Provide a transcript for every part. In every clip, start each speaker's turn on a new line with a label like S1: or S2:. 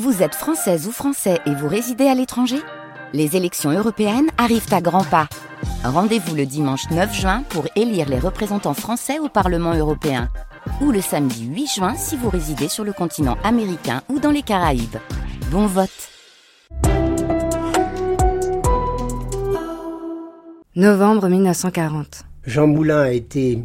S1: Vous êtes française ou français et vous résidez à l'étranger? Les élections européennes arrivent à grands pas. Rendez-vous le dimanche 9 juin pour élire les représentants français au Parlement européen. Ou le samedi 8 juin si vous résidez sur le continent américain ou dans les Caraïbes. Bon vote
S2: Novembre 1940.
S3: Jean Moulin a été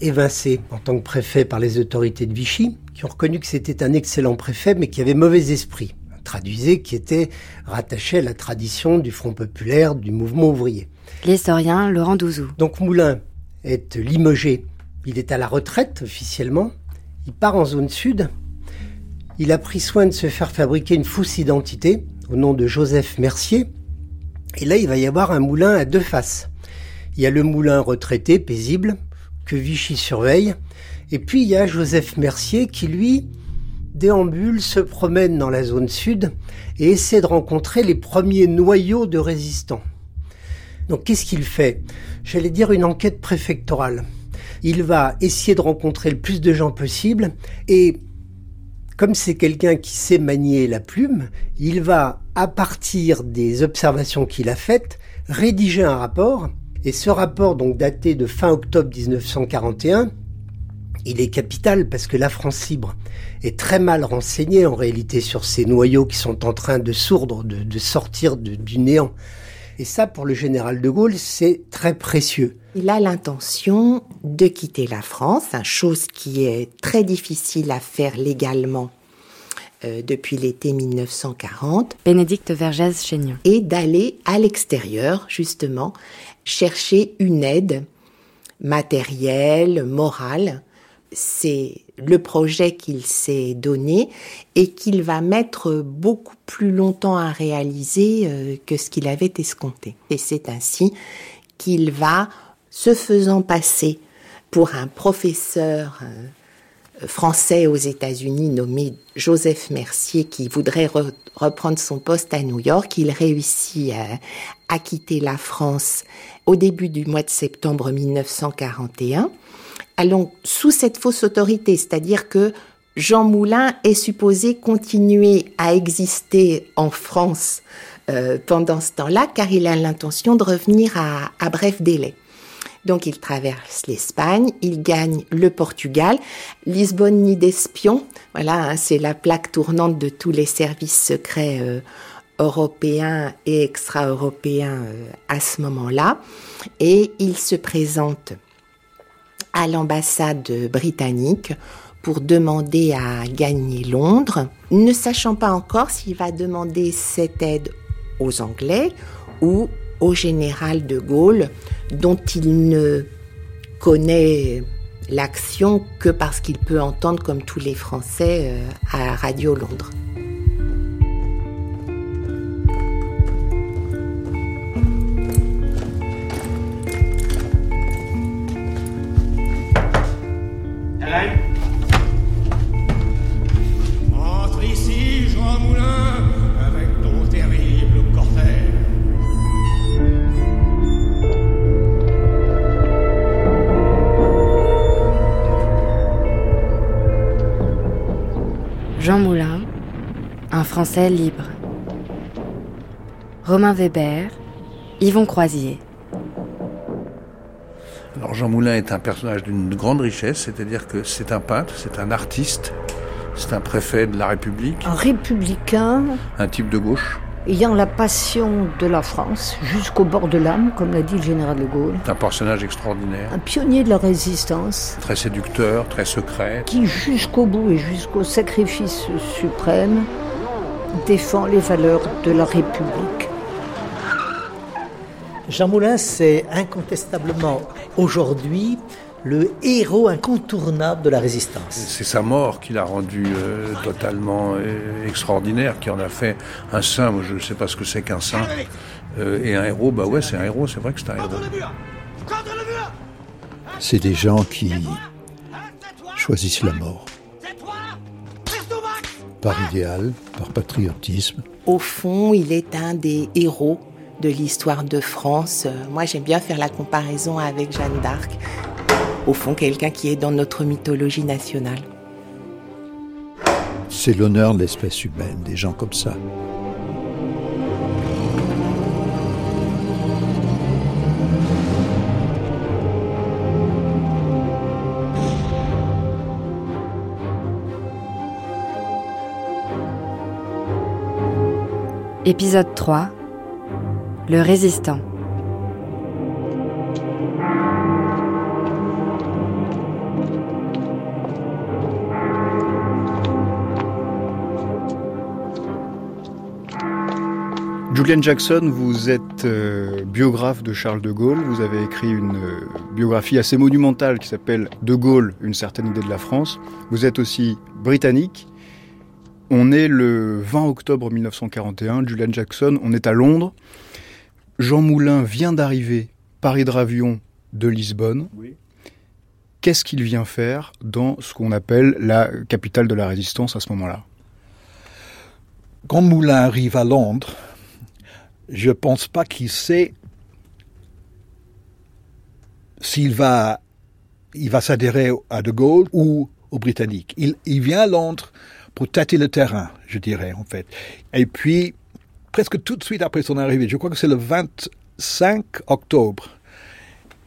S3: évincé en tant que préfet par les autorités de Vichy qui ont reconnu que c'était un excellent préfet, mais qui avait mauvais esprit. Traduisé, qui était rattaché à la tradition du Front populaire, du mouvement ouvrier.
S2: L'historien Laurent Douzou.
S3: Donc Moulin est limogé. Il est à la retraite officiellement. Il part en zone sud. Il a pris soin de se faire fabriquer une fausse identité au nom de Joseph Mercier. Et là, il va y avoir un moulin à deux faces. Il y a le moulin retraité, paisible, que Vichy surveille, et puis il y a Joseph Mercier qui, lui, déambule, se promène dans la zone sud et essaie de rencontrer les premiers noyaux de résistants. Donc qu'est-ce qu'il fait? J'allais dire une enquête préfectorale. Il va essayer de rencontrer le plus de gens possible et comme c'est quelqu'un qui sait manier la plume, il va, à partir des observations qu'il a faites, rédiger un rapport. Et ce rapport, donc daté de fin octobre 1941, il est capital parce que la France libre est très mal renseignée en réalité sur ces noyaux qui sont en train de sourdre, de, sortir du néant. Et ça, pour le général de Gaulle, c'est très précieux.
S4: Il a l'intention de quitter la France, chose qui est très difficile à faire légalement euh, depuis l'été 1940.
S2: Bénédicte Vergès-Chénion.
S4: Et d'aller à l'extérieur, justement, chercher une aide matérielle, morale, c'est le projet qu'il s'est donné et qu'il va mettre beaucoup plus longtemps à réaliser euh, que ce qu'il avait escompté. Et c'est ainsi qu'il va, se faisant passer pour un professeur euh, français aux États-Unis nommé Joseph Mercier qui voudrait reprendre son poste à New York, il réussit à quitter la France au début du mois de septembre 1941 allons sous cette fausse autorité, c'est-à-dire que Jean Moulin est supposé continuer à exister en France euh, pendant ce temps-là, car il a l'intention de revenir à, bref délai. Donc il traverse l'Espagne, il gagne le Portugal, Lisbonne ni d'espion, voilà, hein, c'est la plaque tournante de tous les services secrets euh, européens et extra-européens euh, à ce moment-là, et il se présente à l'ambassade britannique pour demander à gagner Londres, ne sachant pas encore s'il va demander cette aide aux Anglais ou au général de Gaulle, dont il ne connaît l'action que parce qu'il peut entendre, comme tous les Français, euh, à Radio Londres.
S2: Jean Moulin, un Français libre. Romain Weber, Yvon Croisier.
S5: Alors Jean Moulin est un personnage d'une grande richesse, c'est-à-dire que c'est un peintre, c'est un artiste, c'est un préfet de la République.
S6: Un républicain.
S5: Un type de gauche
S6: ayant la passion de la France jusqu'au bord de l'âme, comme l'a dit le général de Gaulle.
S5: Un personnage extraordinaire.
S6: Un pionnier de la résistance.
S5: Très séducteur, très secret.
S6: Qui jusqu'au bout et jusqu'au sacrifice suprême défend les valeurs de la République.
S7: Jean Moulin, c'est incontestablement aujourd'hui le héros incontournable de la résistance.
S5: C'est sa mort qui l'a rendu euh, totalement euh, extraordinaire, qui en a fait un saint. Moi, je ne sais pas ce que c'est qu'un saint. Euh, et un héros, bah ouais, c'est un héros, c'est vrai que c'est un héros.
S8: C'est des gens qui choisissent la mort. Par idéal, par patriotisme.
S4: Au fond, il est un des héros de l'histoire de France. Moi, j'aime bien faire la comparaison avec Jeanne d'Arc au fond quelqu'un qui est dans notre mythologie nationale.
S8: C'est l'honneur de l'espèce humaine, des gens comme ça.
S2: Épisode 3 Le résistant.
S9: Julian Jackson, vous êtes euh, biographe de Charles de Gaulle. Vous avez écrit une euh, biographie assez monumentale qui s'appelle De Gaulle, une certaine idée de la France. Vous êtes aussi britannique. On est le 20 octobre 1941, Julian Jackson, on est à Londres. Jean Moulin vient d'arriver par hydravion de Lisbonne. Qu'est-ce qu'il vient faire dans ce qu'on appelle la capitale de la résistance à ce moment-là?
S8: Quand Moulin arrive à Londres, je ne pense pas qu'il sait s'il va, il va s'adhérer à De Gaulle ou aux Britanniques. Il, il vient à Londres pour tâter le terrain, je dirais, en fait. Et puis, presque tout de suite après son arrivée, je crois que c'est le 25 octobre,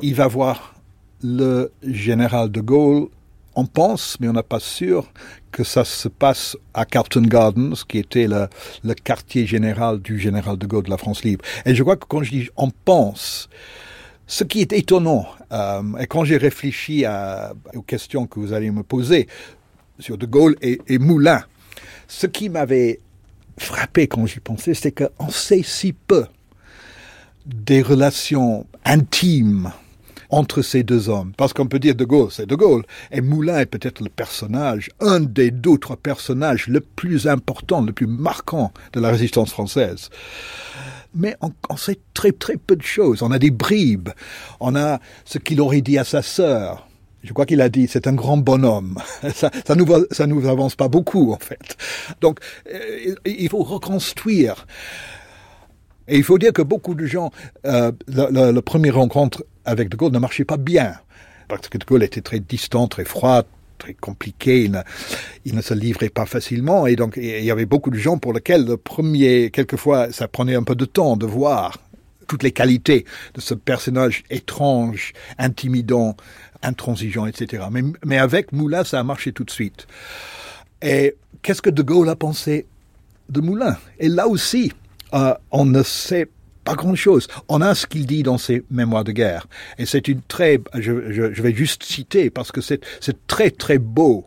S8: il va voir le général de Gaulle. On pense, mais on n'est pas sûr, que ça se passe à Carlton Gardens, qui était le, quartier général du général de Gaulle de la France libre. Et je crois que quand je dis on pense, ce qui est étonnant, euh, et quand j'ai réfléchi aux questions que vous allez me poser, sur De Gaulle et Moulin. Ce qui m'avait frappé quand j'y pensais, c'est qu'on sait si peu des relations intimes entre ces deux hommes. Parce qu'on peut dire De Gaulle, c'est De Gaulle. Et Moulin est peut-être le personnage, un des d'autres personnages le plus important, le plus marquant de la résistance française. Mais on, on, sait très très peu de choses. On a des bribes. On a ce qu'il aurait dit à sa sœur. Je crois qu'il a dit, c'est un grand bonhomme. Ça, ça nous, ça nous avance pas beaucoup, en fait. Donc, euh, il faut reconstruire. Et il faut dire que beaucoup de gens, euh, le premier rencontre avec De Gaulle ne marchait pas bien. Parce que De Gaulle était très distant, très froid, très compliqué, il ne, se livrait pas facilement, et donc il y avait beaucoup de gens pour lesquels le premier, quelquefois, ça prenait un peu de temps de voir toutes les qualités de ce personnage étrange, intimidant, intransigeant, etc. Mais avec Moulin, ça a marché tout de suite. Et qu'est-ce que De Gaulle a pensé de Moulin? Et là aussi, euh, on ne sait pas grand-chose. On a ce qu'il dit dans ses mémoires de guerre. Et c'est une très... Je, vais juste citer parce que c'est très très beau.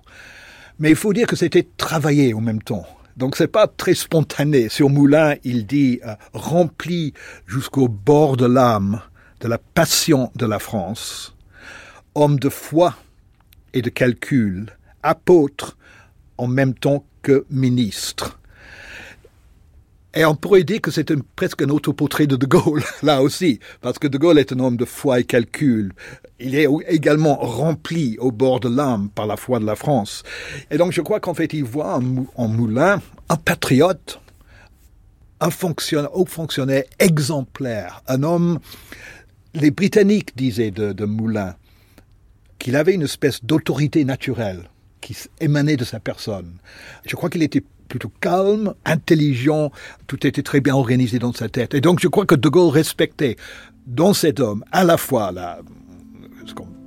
S8: Mais il faut dire que c'était travaillé en même temps. Donc c'est pas très spontané. Sur Moulin, il dit euh, rempli jusqu'au bord de l'âme de la passion de la France, homme de foi et de calcul, apôtre en même temps que ministre. Et on pourrait dire que c'est presque un autoportrait de De Gaulle, là aussi, parce que De Gaulle est un homme de foi et calcul. Il est également rempli au bord de l'âme par la foi de la France. Et donc je crois qu'en fait, il voit en, Moulin un patriote, un fonctionnaire, haut fonctionnaire exemplaire, un homme. Les Britanniques disaient de, de Moulin qu'il avait une espèce d'autorité naturelle qui émanait de sa personne. Je crois qu'il était plutôt calme, intelligent, tout était très bien organisé dans sa tête. Et donc je crois que De Gaulle respectait dans cet homme à la fois la,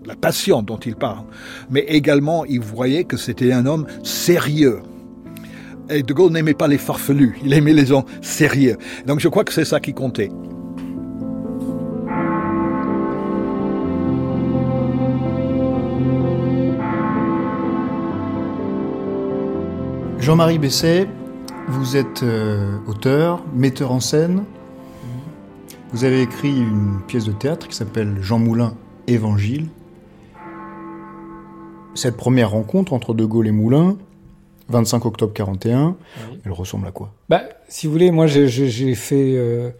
S8: la passion dont il parle, mais également il voyait que c'était un homme sérieux. Et De Gaulle n'aimait pas les farfelus, il aimait les gens sérieux. Donc je crois que c'est ça qui comptait.
S9: Jean-Marie Besset, vous êtes euh, auteur, metteur en scène. Vous avez écrit une pièce de théâtre qui s'appelle Jean Moulin Évangile. Cette première rencontre entre De Gaulle et Moulin, 25 octobre 41, oui. elle ressemble à quoi?
S10: Bah, Si vous voulez, moi j'ai fait, euh,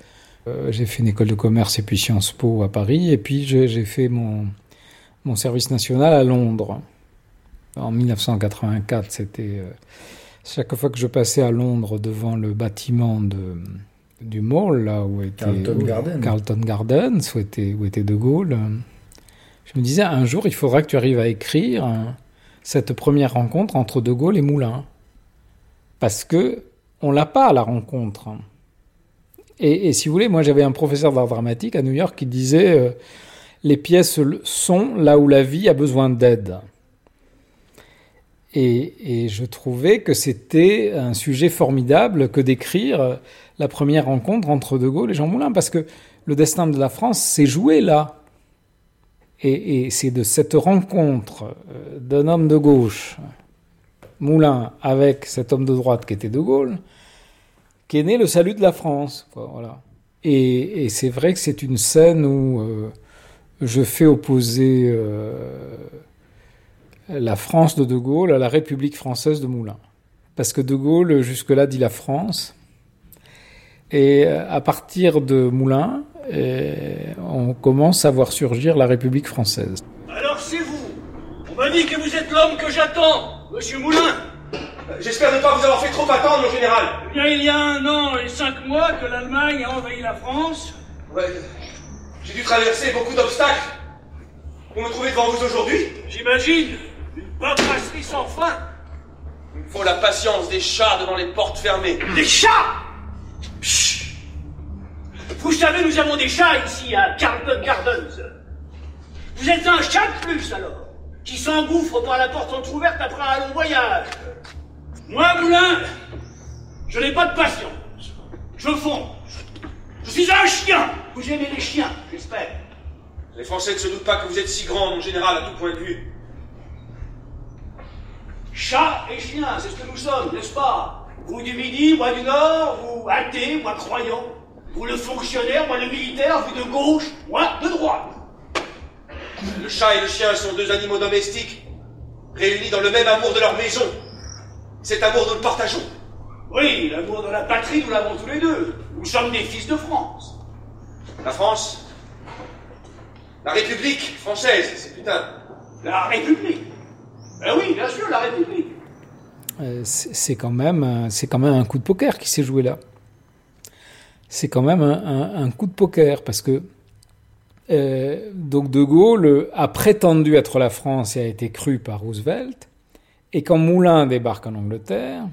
S10: euh, j'ai fait une école de commerce et puis Sciences Po à Paris, et puis j'ai fait mon, mon service national à Londres. En 1984, c'était... Euh, chaque fois que je passais à Londres devant le bâtiment de, du mall, là où était
S9: Carlton
S10: où,
S9: Garden.
S10: Carlton Gardens, où était, où était De Gaulle, je me disais un jour il faudra que tu arrives à écrire cette première rencontre entre De Gaulle et Moulin. parce que on l'a pas à la rencontre. Et, et, si vous voulez, moi j'avais un professeur d'art dramatique à New York qui disait euh, les pièces sont là où la vie a besoin d'aide. Et, et, je trouvais que c'était un sujet formidable que d'écrire la première rencontre entre De Gaulle et Jean Moulin, parce que le destin de la France s'est joué là. Et, et c'est de cette rencontre euh, d'un homme de gauche, Moulin, avec cet homme de droite qui était De Gaulle, qu'est né le salut de la France. Voilà. Et, et c'est vrai que c'est une scène où euh, je fais opposer euh, la France de De Gaulle à la République française de Moulin. Parce que De Gaulle, jusque-là, dit la France. Et euh, à partir de Moulin, on commence à voir surgir la République française.
S11: Alors c'est vous On m'a dit que vous êtes l'homme que j'attends, monsieur Moulin
S12: J'espère ne pas vous avoir fait trop attendre, mon général.
S11: Eh bien, il y a un an et cinq mois que l'Allemagne a envahi la France.
S12: Ouais. J'ai dû traverser beaucoup d'obstacles pour me trouver devant vous aujourd'hui.
S11: J'imagine. Une paperasserie sans fin.
S12: Il me faut la patience des chats devant les portes fermées.
S11: Des chats Chut Vous savez, nous avons des chats ici à Carlton Gardens. Vous êtes un chat de plus alors, qui s'engouffre par la porte entrouverte après un long voyage. Moi, Moulin, je n'ai pas de patience. Je fonce. Je suis un chien. Vous aimez les chiens, j'espère.
S12: Les Français ne se doutent pas que vous êtes si grand, mon général, à tout point de vue.
S11: Chat et chien, c'est ce que nous sommes, n'est-ce pas? Vous du Midi, moi du Nord, vous athée, moi croyant. Vous le fonctionnaire, moi le militaire, vous de gauche, moi de droite.
S12: Le chat et le chien sont deux animaux domestiques, réunis dans le même amour de leur maison. Cet amour, nous le partageons.
S11: Oui, l'amour de la patrie, nous l'avons tous les deux. Nous sommes des fils de France.
S12: La France La République française, c'est putain.
S11: La République Ben oui, bien sûr, la République.
S10: Euh, c'est quand même, c'est quand même un coup de poker qui s'est joué là. C'est quand même un, coup de poker parce que euh, donc De Gaulle a prétendu être la France et a été cru par Roosevelt. Et quand Moulin débarque en Angleterre,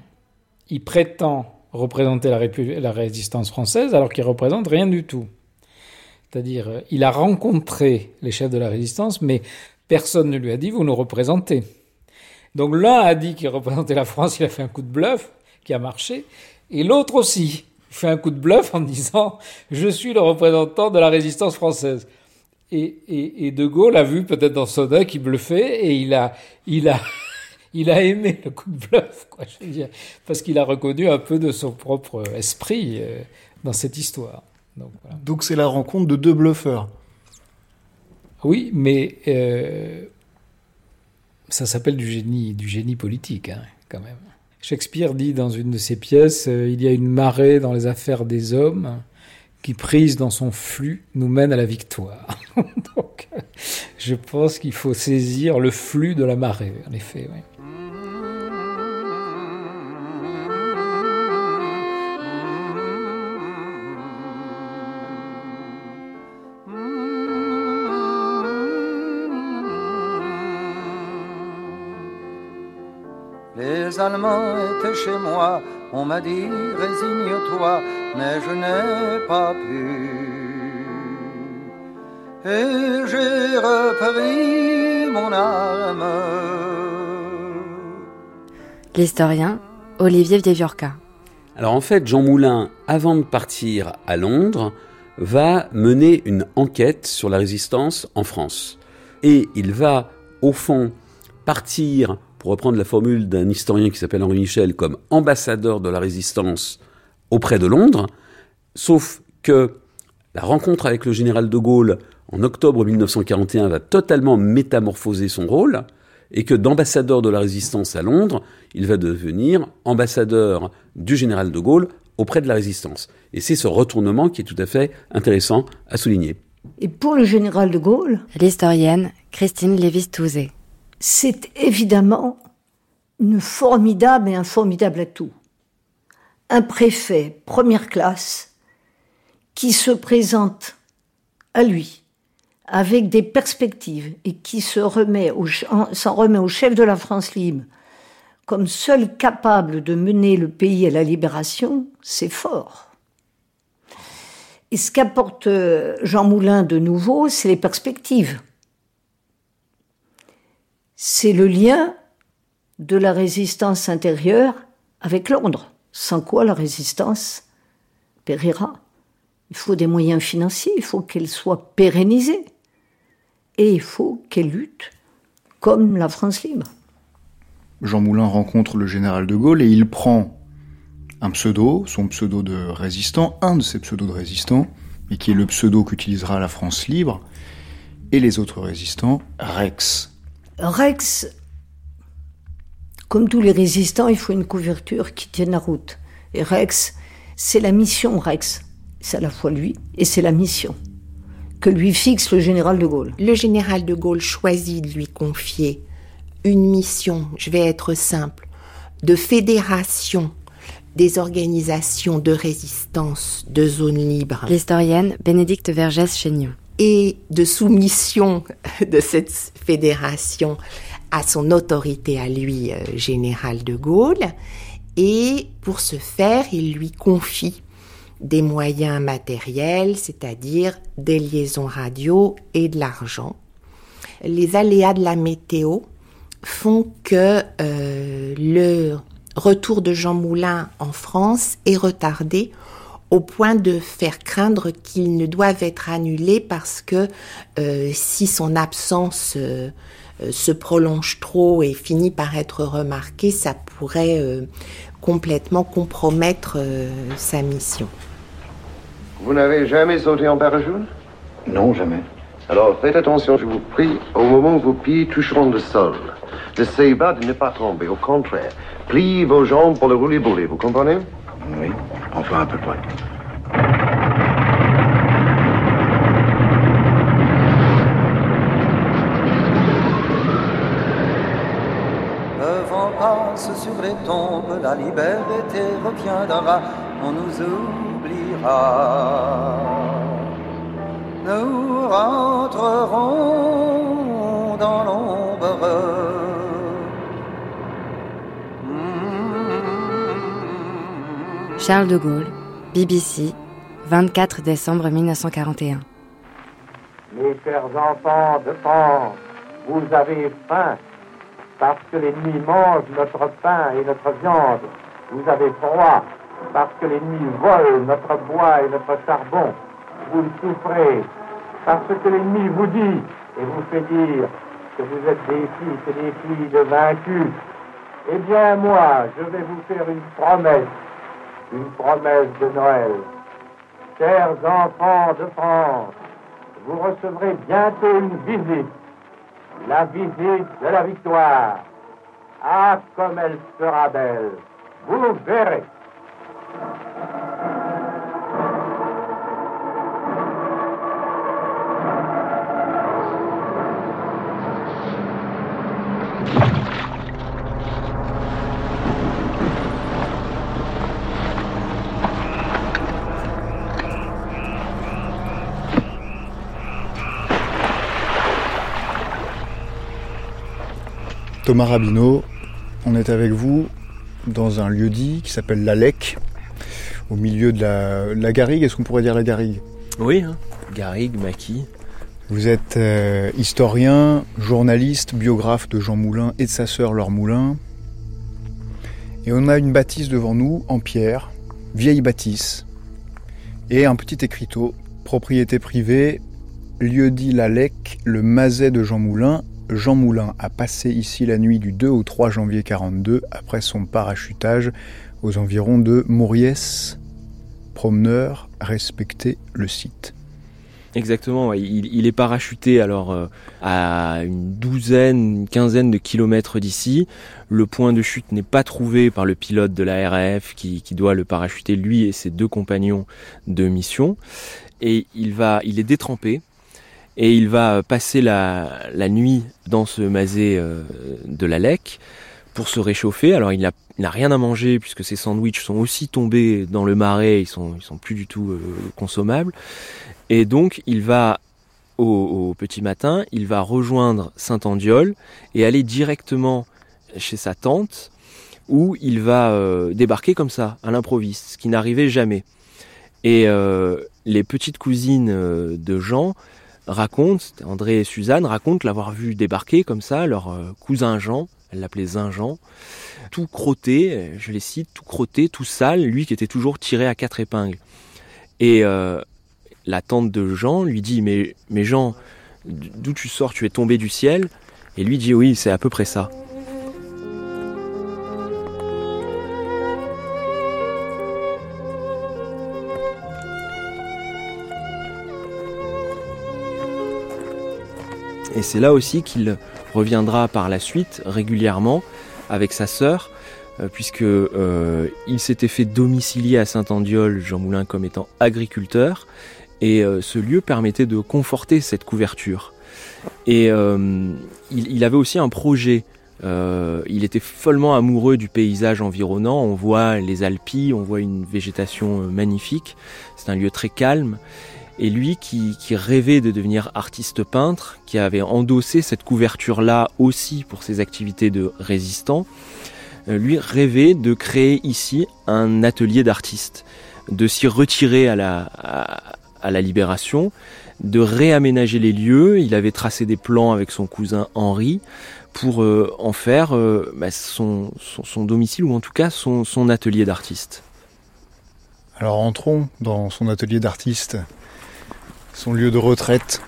S10: il prétend représenter la, résistance française alors qu'il représente rien du tout. C'est-à-dire, il a rencontré les chefs de la résistance, mais personne ne lui a dit vous nous représentez. Donc l'un a dit qu'il représentait la France, il a fait un coup de bluff qui a marché, et l'autre aussi fait un coup de bluff en disant je suis le représentant de la résistance française. Et, et, et De Gaulle a vu peut-être dans son œil qu'il bluffait et il a, il a, il a aimé le coup de bluff, quoi, je veux dire, parce qu'il a reconnu un peu de son propre esprit euh, dans cette histoire.
S9: Donc voilà. Donc c'est la rencontre de deux bluffeurs.
S10: Oui, mais euh, ça s'appelle du génie, du génie politique, hein, quand même. Shakespeare dit dans une de ses pièces euh, Il y a une marée dans les affaires des hommes qui, prise dans son flux, nous mène à la victoire. Donc, je pense qu'il faut saisir le flux de la marée, en effet. Oui.
S13: Les Allemands étaient chez moi, on m'a dit résigne-toi, mais je n'ai pas pu. Et j'ai repris mon arme.
S2: L'historien Olivier Vieviorca.
S14: Alors en fait, Jean Moulin, avant de partir à Londres, va mener une enquête sur la résistance en France. Et il va, au fond, partir pour reprendre la formule d'un historien qui s'appelle Henri Michel, comme ambassadeur de la résistance auprès de Londres, sauf que la rencontre avec le général de Gaulle en octobre 1941 va totalement métamorphoser son rôle, et que d'ambassadeur de la résistance à Londres, il va devenir ambassadeur du général de Gaulle auprès de la résistance. Et c'est ce retournement qui est tout à fait intéressant à souligner.
S6: Et pour le général de Gaulle?
S2: L'historienne Christine Lévis-Touzé
S6: c'est évidemment une formidable et un formidable atout. Un préfet première classe qui se présente à lui avec des perspectives et qui s'en remet au chef de la France libre comme seul capable de mener le pays à la libération, c'est fort. Et ce qu'apporte euh, Jean Moulin de nouveau, c'est les perspectives. C'est le lien de la résistance intérieure avec l'ordre, sans quoi la résistance périra. Il faut des moyens financiers, il faut qu'elle soit pérennisée. Et il faut qu'elle lutte comme la France libre.
S9: Jean Moulin rencontre le général de Gaulle et il prend un pseudo, son pseudo de résistant, un de ses pseudos de résistant, et qui est le pseudo qu'utilisera la France libre, et les autres résistants, Rex.
S6: Rex, comme tous les résistants, il faut une couverture qui tienne la route. Et Rex, c'est la mission Rex. C'est à la fois lui et c'est la mission que lui fixe le général de Gaulle.
S4: Le général de Gaulle choisit de lui confier une mission, je vais être simple, de fédération des organisations de résistance de zones libres.
S2: L'historienne Bénédicte Vergès-Chénion.
S4: Et de soumission de cette fédération à son autorité à lui, euh, général de Gaulle. Et pour ce faire, il lui confie des moyens matériels, c'est-à-dire des liaisons radio et de l'argent. Les aléas de la météo font que euh, le retour de Jean Moulin en France est retardé au point de faire craindre qu'il ne doive être annulé parce que euh, si son absence euh, se prolonge trop et finit par être remarquée, ça pourrait complètement compromettre sa mission.
S15: Vous n'avez jamais sauté en parachute?
S16: Non, jamais.
S15: Alors faites attention, je vous prie, au moment où vos pieds toucheront le sol. N'essayez pas de ne pas tomber, au contraire. Pliez vos jambes pour le rouler-bouler, vous comprenez?
S16: Oui, enfin à peu près.
S13: Le vent passe sur les tombes, la liberté reviendra, on nous oubliera. Nous rentrerons dans l'ombre.
S2: Charles de Gaulle, BBC, 24 décembre 1941.
S17: Mes chers enfants de France, vous avez faim parce que l'ennemi mange notre pain et notre viande. Vous avez froid parce que l'ennemi vole notre bois et notre charbon. Vous souffrez parce que l'ennemi vous dit et vous fait dire que vous êtes des fils et des filles de vaincus. Eh bien, moi, je vais vous faire une promesse une promesse de Noël. Chers enfants de France, vous recevrez bientôt une visite, la visite de la victoire. Ah, comme elle sera belle, vous verrez.
S9: Thomas Rabineau, on est avec vous dans un lieu dit qui s'appelle La Lec, au milieu de la, Garrigue. Est-ce qu'on pourrait dire la Garrigue?
S18: Oui, hein. Garrigue, Maquis.
S9: Vous êtes euh, historien, journaliste, biographe de Jean Moulin et de sa sœur Laure Moulin. Et on a une bâtisse devant nous en pierre, vieille bâtisse, et un petit écriteau, propriété privée, lieu dit La Lec, le mazet de Jean Moulin, Jean Moulin a passé ici la nuit du 2 au 3 janvier 42 après son parachutage aux environs de Mauriès. Promeneur, respectez le site.
S18: Exactement, il, est parachuté alors euh, à une douzaine, une quinzaine de kilomètres d'ici. Le point de chute n'est pas trouvé par le pilote de la RAF qui, qui, doit le parachuter lui et ses deux compagnons de mission. Et il va, il est détrempé et il va passer la, nuit dans ce masé euh, de la Lec pour se réchauffer. Alors il n'a rien à manger puisque ses sandwichs sont aussi tombés dans le marais, ils sont, sont plus du tout euh, consommables. Et donc il va au, petit matin, il va rejoindre Saint-Andiol et aller directement chez sa tante où il va euh, débarquer comme ça, à l'improviste, ce qui n'arrivait jamais. Et les petites cousines de Jean racontent, André et Suzanne racontent l'avoir vu débarquer comme ça, leur cousin Jean, elle l'appelait Jean, tout crotté, je les cite, tout crotté, tout sale, lui qui était toujours tiré à quatre épingles. Et la tante de Jean lui dit mais, mais Jean, d'où tu sors Tu es tombé du ciel? Et lui dit oui, c'est à peu près ça. Et c'est là aussi qu'il reviendra par la suite régulièrement avec sa sœur, euh, puisque euh, il s'était fait domicilier à Saint-Andiol, Jean Moulin, comme étant agriculteur, et euh, ce lieu permettait de conforter cette couverture. Et il, avait aussi un projet. il était follement amoureux du paysage environnant. On voit les Alpilles, on voit une végétation magnifique. C'est un lieu très calme. Et lui qui, rêvait de devenir artiste peintre, qui avait endossé cette couverture-là aussi pour ses activités de résistant, euh, lui rêvait de créer ici un atelier d'artiste, de s'y retirer à la, libération, de réaménager les lieux. Il avait tracé des plans avec son cousin Henri pour euh, en faire euh, bah, son, son, domicile ou en tout cas son, son atelier d'artiste.
S9: Alors entrons dans son atelier d'artiste son lieu de retraite.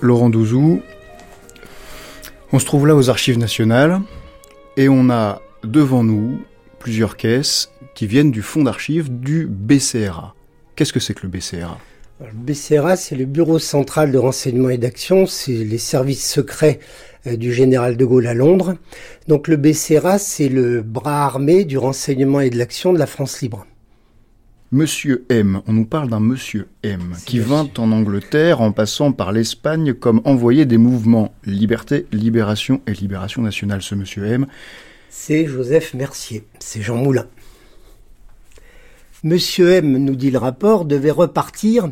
S9: Laurent Douzou, on se trouve là aux archives nationales et on a devant nous plusieurs caisses qui viennent du fonds d'archives du BCRA. Qu'est-ce que c'est que le BCRA
S3: le BCRA, c'est le Bureau central de renseignement et d'action, c'est les services secrets euh, du général de Gaulle à Londres. Donc le BCRA, c'est le bras armé du renseignement et de l'action de la France libre.
S9: Monsieur M, on nous parle d'un monsieur M, qui vint en Angleterre en passant par l'Espagne comme envoyé des mouvements Liberté, Libération et Libération nationale. Ce monsieur M.
S3: C'est Joseph Mercier, c'est Jean Moulin. Monsieur M, nous dit le rapport, devait repartir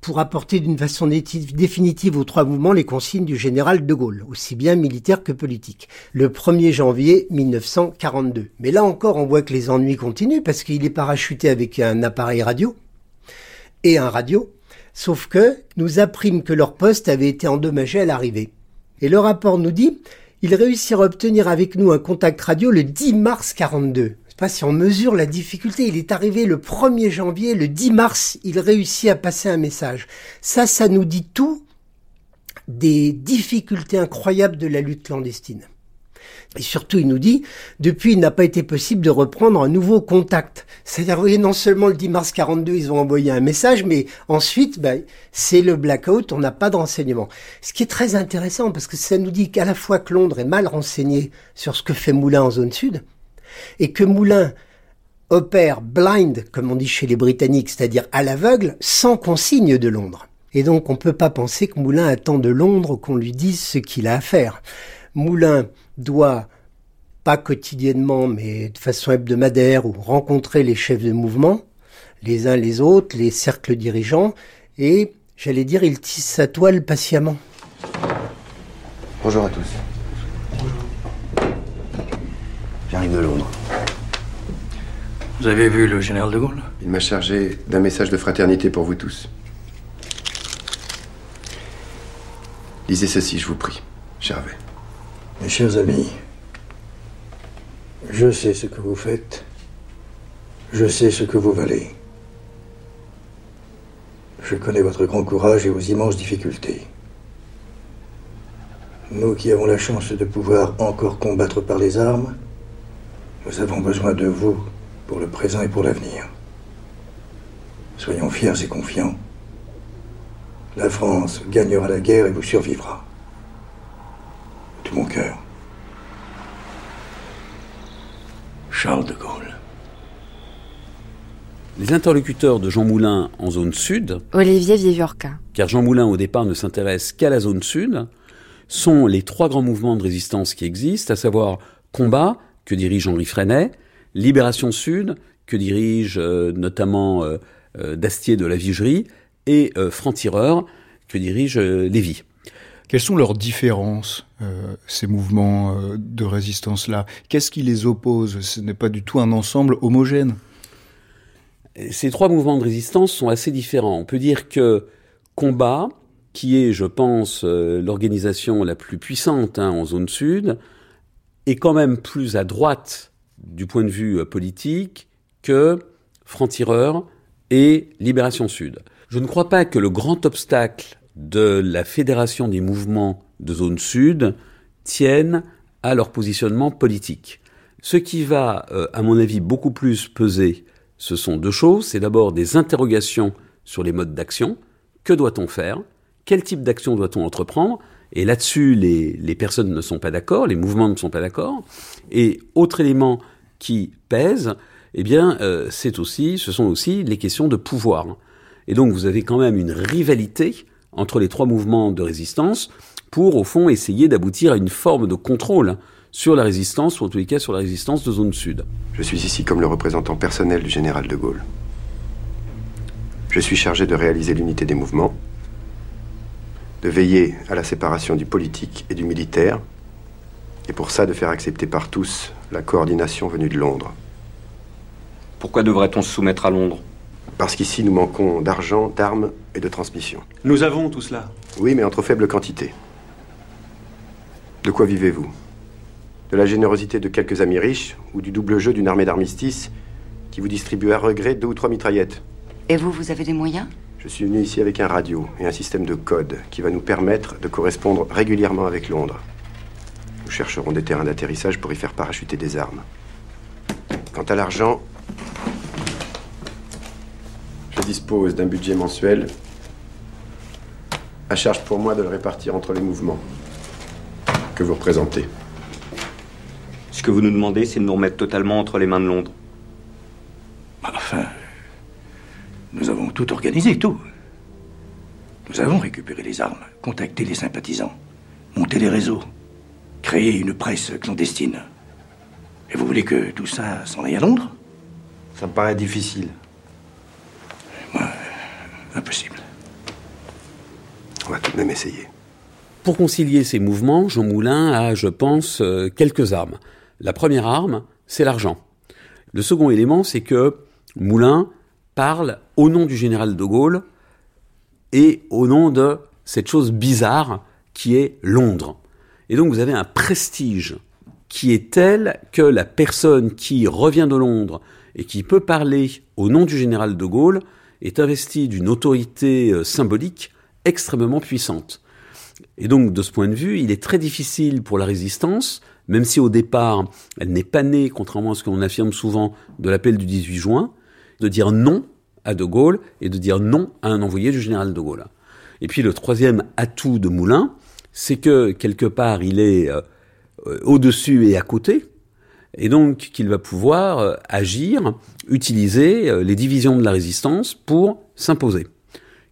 S3: pour apporter d'une façon définitive aux trois mouvements les consignes du général de Gaulle, aussi bien militaire que politique, le 1er janvier 1942. Mais là encore, on voit que les ennuis continuent parce qu'il est parachuté avec un appareil radio et un radio, sauf que nous apprîmes que leur poste avait été endommagé à l'arrivée. Et le rapport nous dit, il réussira à obtenir avec nous un contact radio le 10 mars 42 pas si on mesure la difficulté. Il est arrivé le 1er janvier, le 10 mars, il réussit à passer un message. Ça, ça nous dit tout des difficultés incroyables de la lutte clandestine. Et surtout, il nous dit, depuis, il n'a pas été possible de reprendre un nouveau contact. C'est-à-dire, voyez, non seulement le 10 mars 42, ils ont envoyé un message, mais ensuite, ben, c'est le blackout, on n'a pas de renseignements. Ce qui est très intéressant, parce que ça nous dit qu'à la fois que Londres est mal renseigné sur ce que fait Moulin en zone sud, et que Moulin opère blind, comme on dit chez les Britanniques, c'est-à-dire à l'aveugle, sans consigne de Londres. Et donc on ne peut pas penser que Moulin attend de Londres qu'on lui dise ce qu'il a à faire. Moulin doit, pas quotidiennement, mais de façon hebdomadaire, ou rencontrer les chefs de mouvement, les uns les autres, les cercles dirigeants, et, j'allais dire, il tisse sa toile patiemment.
S16: Bonjour à tous. J'arrive de Londres.
S11: Vous avez vu le général de Gaulle?
S16: Il m'a chargé d'un message de fraternité pour vous tous. Lisez ceci, je vous prie, Charvet.
S19: Mes chers amis, je sais ce que vous faites. Je sais ce que vous valez. Je connais votre grand courage et vos immenses difficultés. Nous qui avons la chance de pouvoir encore combattre par les armes, nous avons besoin de vous pour le présent et pour l'avenir. Soyons fiers et confiants. La France gagnera la guerre et vous survivra. De tout mon cœur. Charles de Gaulle.
S14: Les interlocuteurs de Jean Moulin en zone sud.
S2: Olivier Viviorca.
S14: Car Jean Moulin, au départ, ne s'intéresse qu'à la zone sud sont les trois grands mouvements de résistance qui existent, à savoir Combat, que dirige Henri Freinet, Libération Sud, que dirige euh, notamment euh, euh, Dastier de la Vigerie, et Franc-Tireur, que dirige Lévy.
S9: Quelles sont leurs différences, ces mouvements de résistance-là? Qu'est-ce qui les oppose? Ce n'est pas du tout un ensemble homogène.
S14: Ces trois mouvements de résistance sont assez différents. On peut dire que Combat, qui est, je pense, l'organisation la plus puissante hein, en zone sud, est quand même plus à droite du point de vue euh, politique que Franc-Tireur et Libération Sud. Je ne crois pas que le grand obstacle de la fédération des mouvements de zone sud tienne à leur positionnement politique. Ce qui va, euh, à mon avis, beaucoup plus peser, ce sont deux choses. C'est d'abord des interrogations sur les modes d'action. Que doit-on faire? Quel type d'action doit-on entreprendre? Et là-dessus, les, personnes ne sont pas d'accord, les mouvements ne sont pas d'accord. Et autre élément qui pèse, eh bien, euh, c'est aussi, ce sont aussi les questions de pouvoir. Et donc, vous avez quand même une rivalité entre les trois mouvements de résistance pour, au fond, essayer d'aboutir à une forme de contrôle sur la résistance, ou en tous les cas sur la résistance de zone sud.
S16: Je suis ici comme le représentant personnel du général de Gaulle. Je suis chargé de réaliser l'unité des mouvements de veiller à la séparation du politique et du militaire, et pour ça de faire accepter par tous la coordination venue de Londres.
S20: Pourquoi devrait-on se soumettre à Londres?
S16: Parce qu'ici nous manquons d'argent, d'armes et de transmission.
S20: Nous avons tout cela.
S16: Oui, mais en trop faible quantité. De quoi vivez-vous? De la générosité de quelques amis riches ou du double jeu d'une armée d'armistice qui vous distribue à regret deux ou trois mitraillettes?
S21: Et vous, vous avez des moyens?
S16: Je suis venu ici avec un radio et un système de code qui va nous permettre de correspondre régulièrement avec Londres. Nous chercherons des terrains d'atterrissage pour y faire parachuter des armes. Quant à l'argent, je dispose d'un budget mensuel. À charge pour moi de le répartir entre les mouvements que vous représentez.
S20: Ce que vous nous demandez, c'est de nous remettre totalement entre les mains de Londres.
S19: Enfin, nous avons tout organisé, tout. Nous avons récupéré les armes, contacté les sympathisants, monté les réseaux, créé une presse clandestine. Et vous voulez que tout ça s'en aille à Londres?
S16: Ça me paraît difficile.
S19: Impossible.
S16: On va tout de même essayer.
S14: Pour concilier ces mouvements, Jean Moulin a, je pense, euh, quelques armes. La première arme, c'est l'argent. Le second élément, c'est que Moulin parle au nom du général de Gaulle et au nom de cette chose bizarre qui est Londres. Et donc vous avez un prestige qui est tel que la personne qui revient de Londres et qui peut parler au nom du général de Gaulle est investie d'une autorité euh, symbolique extrêmement puissante. Et donc de ce point de vue, il est très difficile pour la résistance, même si au départ elle n'est pas née, contrairement à ce qu'on affirme souvent, de l'appel du 18 juin, de dire non à De Gaulle et de dire non à un envoyé du général De Gaulle. Et puis le troisième atout de Moulin, c'est que quelque part il est euh, au-dessus et à côté, et donc qu'il va pouvoir euh, agir, utiliser euh, les divisions de la résistance pour s'imposer.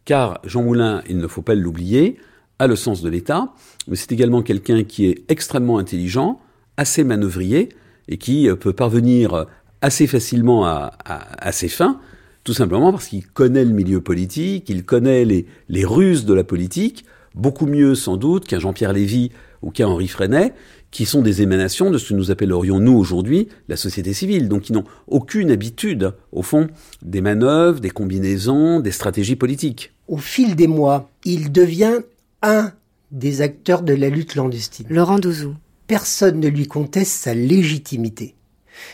S14: Car Jean Moulin, il ne faut pas l'oublier, a le sens de l'État, mais c'est également quelqu'un qui est extrêmement intelligent, assez manœuvrier, et qui peut parvenir assez facilement à, ses fins, tout simplement parce qu'il connaît le milieu politique, il connaît les, les ruses de la politique, beaucoup mieux sans doute qu'un Jean-Pierre Lévy ou qu'un Henri Freinet, qui sont des émanations de ce que nous appellerions nous aujourd'hui la société civile, donc qui n'ont aucune habitude, au fond, des manœuvres, des combinaisons, des stratégies politiques.
S3: Au fil des mois, il devient un des acteurs de la lutte clandestine.
S2: Laurent Douzou.
S3: Personne ne lui conteste sa légitimité.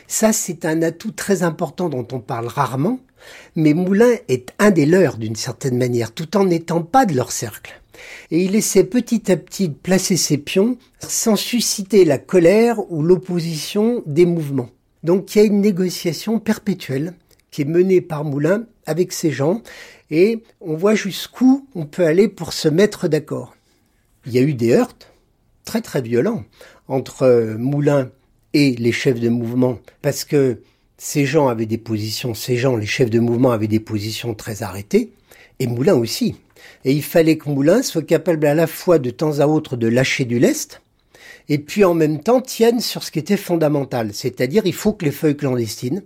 S3: Ça, c'est un atout très important dont on parle rarement, mais Moulin est un des leurs d'une certaine manière, tout en n'étant pas de leur cercle. Et il essaie petit à petit de placer ses pions sans susciter la colère ou l'opposition des mouvements. Donc il y a une négociation perpétuelle qui est menée par Moulin avec ces gens et on voit jusqu'où on peut aller pour se mettre d'accord. Il y a eu des heurts très très violents entre Moulin et les chefs de mouvement, parce que ces gens avaient des positions, ces gens, les chefs de mouvement avaient des positions très arrêtées, et Moulin aussi. Et il fallait que Moulin soit capable à la fois de temps à autre de lâcher du lest, et puis en même temps tienne sur ce qui était fondamental. C'est-à-dire, il faut que les feuilles clandestines,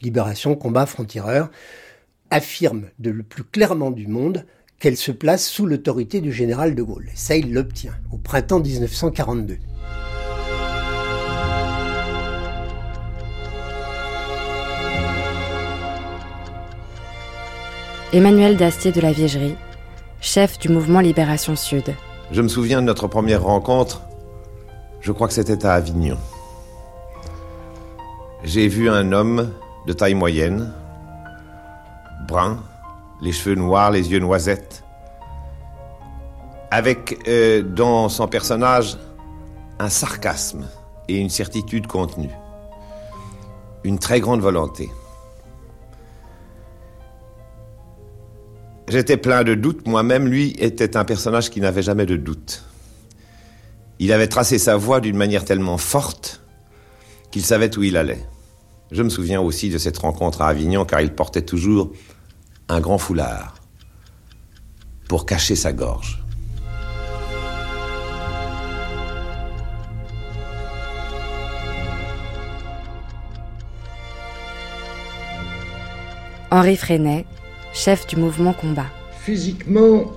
S3: Libération, Combat, Front-Tireur, affirment de le plus clairement du monde qu'elles se placent sous l'autorité du général de Gaulle. Ça, il l'obtient au printemps 1942.
S2: Emmanuel Dastier de la Vigerie, chef du mouvement Libération Sud.
S15: Je me souviens de notre première rencontre, je crois que c'était à Avignon. J'ai vu un homme de taille moyenne, brun, les cheveux noirs, les yeux noisettes, avec euh, dans son personnage un sarcasme et une certitude contenue, une très grande volonté. J'étais plein de doutes. Moi-même, lui, était un personnage qui n'avait jamais de doute. Il avait tracé sa voie d'une manière tellement forte qu'il savait où il allait. Je me souviens aussi de cette rencontre à Avignon car il portait toujours un grand foulard pour cacher sa gorge.
S2: Henri Freinet, chef du mouvement Combat.
S19: Physiquement,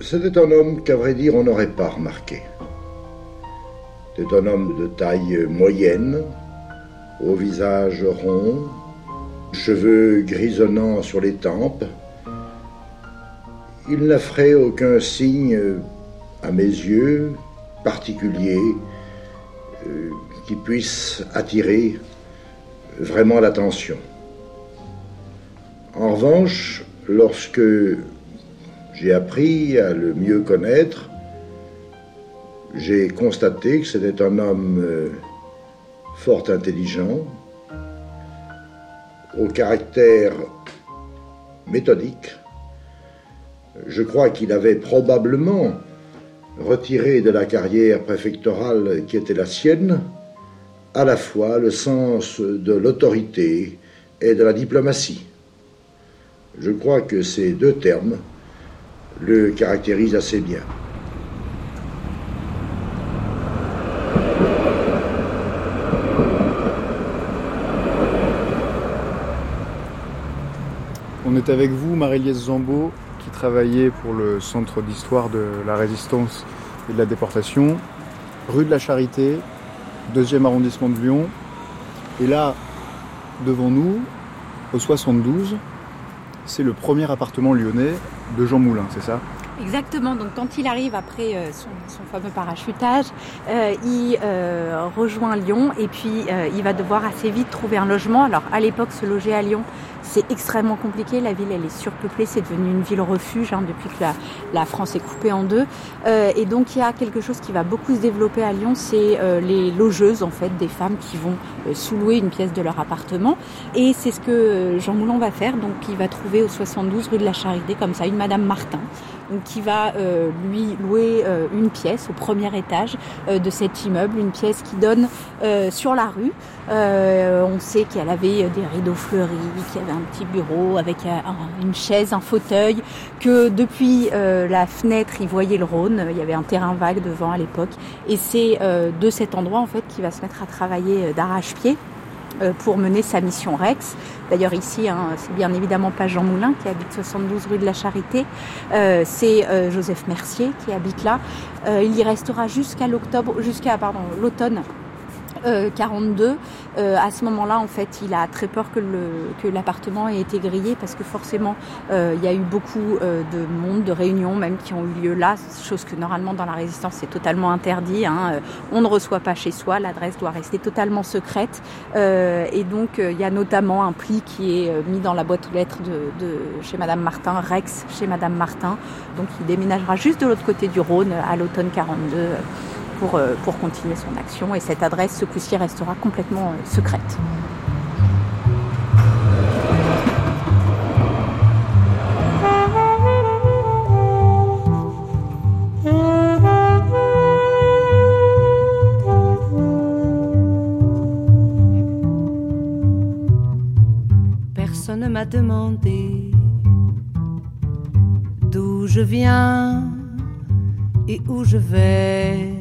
S19: c'était un homme qu'à vrai dire on n'aurait pas remarqué. C'était un homme de taille moyenne, au visage rond, cheveux grisonnants sur les tempes. Il n'offrait aucun signe, à mes yeux, particulier euh, qui puisse attirer vraiment l'attention. En revanche, lorsque j'ai appris à le mieux connaître, j'ai constaté que c'était un homme euh, fort intelligent, au caractère méthodique. Je crois qu'il avait probablement retiré de la carrière préfectorale qui était la sienne à la fois le sens de l'autorité et de la diplomatie. Je crois que ces deux termes le caractérisent assez bien.
S9: On est avec vous, Marie-Liesse Zambeau, qui travaillait pour le Centre d'histoire de la résistance et de la déportation, rue de la Charité, deuxième arrondissement de Lyon. Et là, devant nous, au 72, c'est le premier appartement lyonnais de Jean Moulin, c'est ça?
S22: Exactement, donc quand il arrive après euh, son, fameux parachutage, euh, il euh, rejoint Lyon et puis il va devoir assez vite trouver un logement. Alors à l'époque, se loger à Lyon, c'est extrêmement compliqué. La ville, elle est surpeuplée, c'est devenu une ville refuge hein, depuis que la, France est coupée en deux. Euh, et donc il y a quelque chose qui va beaucoup se développer à Lyon, c'est les logeuses en fait, des femmes qui vont sous-louer une pièce de leur appartement. Et c'est ce que Jean Moulin va faire. Donc il va trouver au 72 rue de la Charité, comme ça, une Madame Martin qui va euh, lui louer euh, une pièce au premier étage euh, de cet immeuble, une pièce qui donne sur la rue. on sait qu'elle avait des rideaux fleuris, qu'il y avait un petit bureau avec une chaise, un fauteuil, que depuis la fenêtre il voyait le Rhône, il y avait un terrain vague devant à l'époque, et c'est de cet endroit en fait qu'il va se mettre à travailler d'arrache-pied pour mener sa mission Rex. D'ailleurs ici, hein, c'est bien évidemment pas Jean Moulin qui habite 72 rue de la Charité, euh, c'est euh, Joseph Mercier qui habite là. Euh, il y restera jusqu'à l'octobre, jusqu'à l'automne 42. Euh, à ce moment-là, en fait, il a très peur que, le, que l'appartement ait été grillé parce que forcément, euh, il y a eu beaucoup euh, de monde, de réunions même qui ont eu lieu là, chose que normalement dans la résistance c'est totalement interdit. Hein. On ne reçoit pas chez soi, l'adresse doit rester totalement secrète. et donc, il y a notamment un pli qui est mis dans la boîte aux lettres de, de chez Madame Martin, Rex chez Madame Martin. Donc, il déménagera juste de l'autre côté du Rhône à l'automne 42 pour, euh, pour continuer son action. Et cette adresse, ce coup-ci, restera complètement euh, secrète.
S23: Personne ne m'a demandé
S24: D'où je viens et où je vais.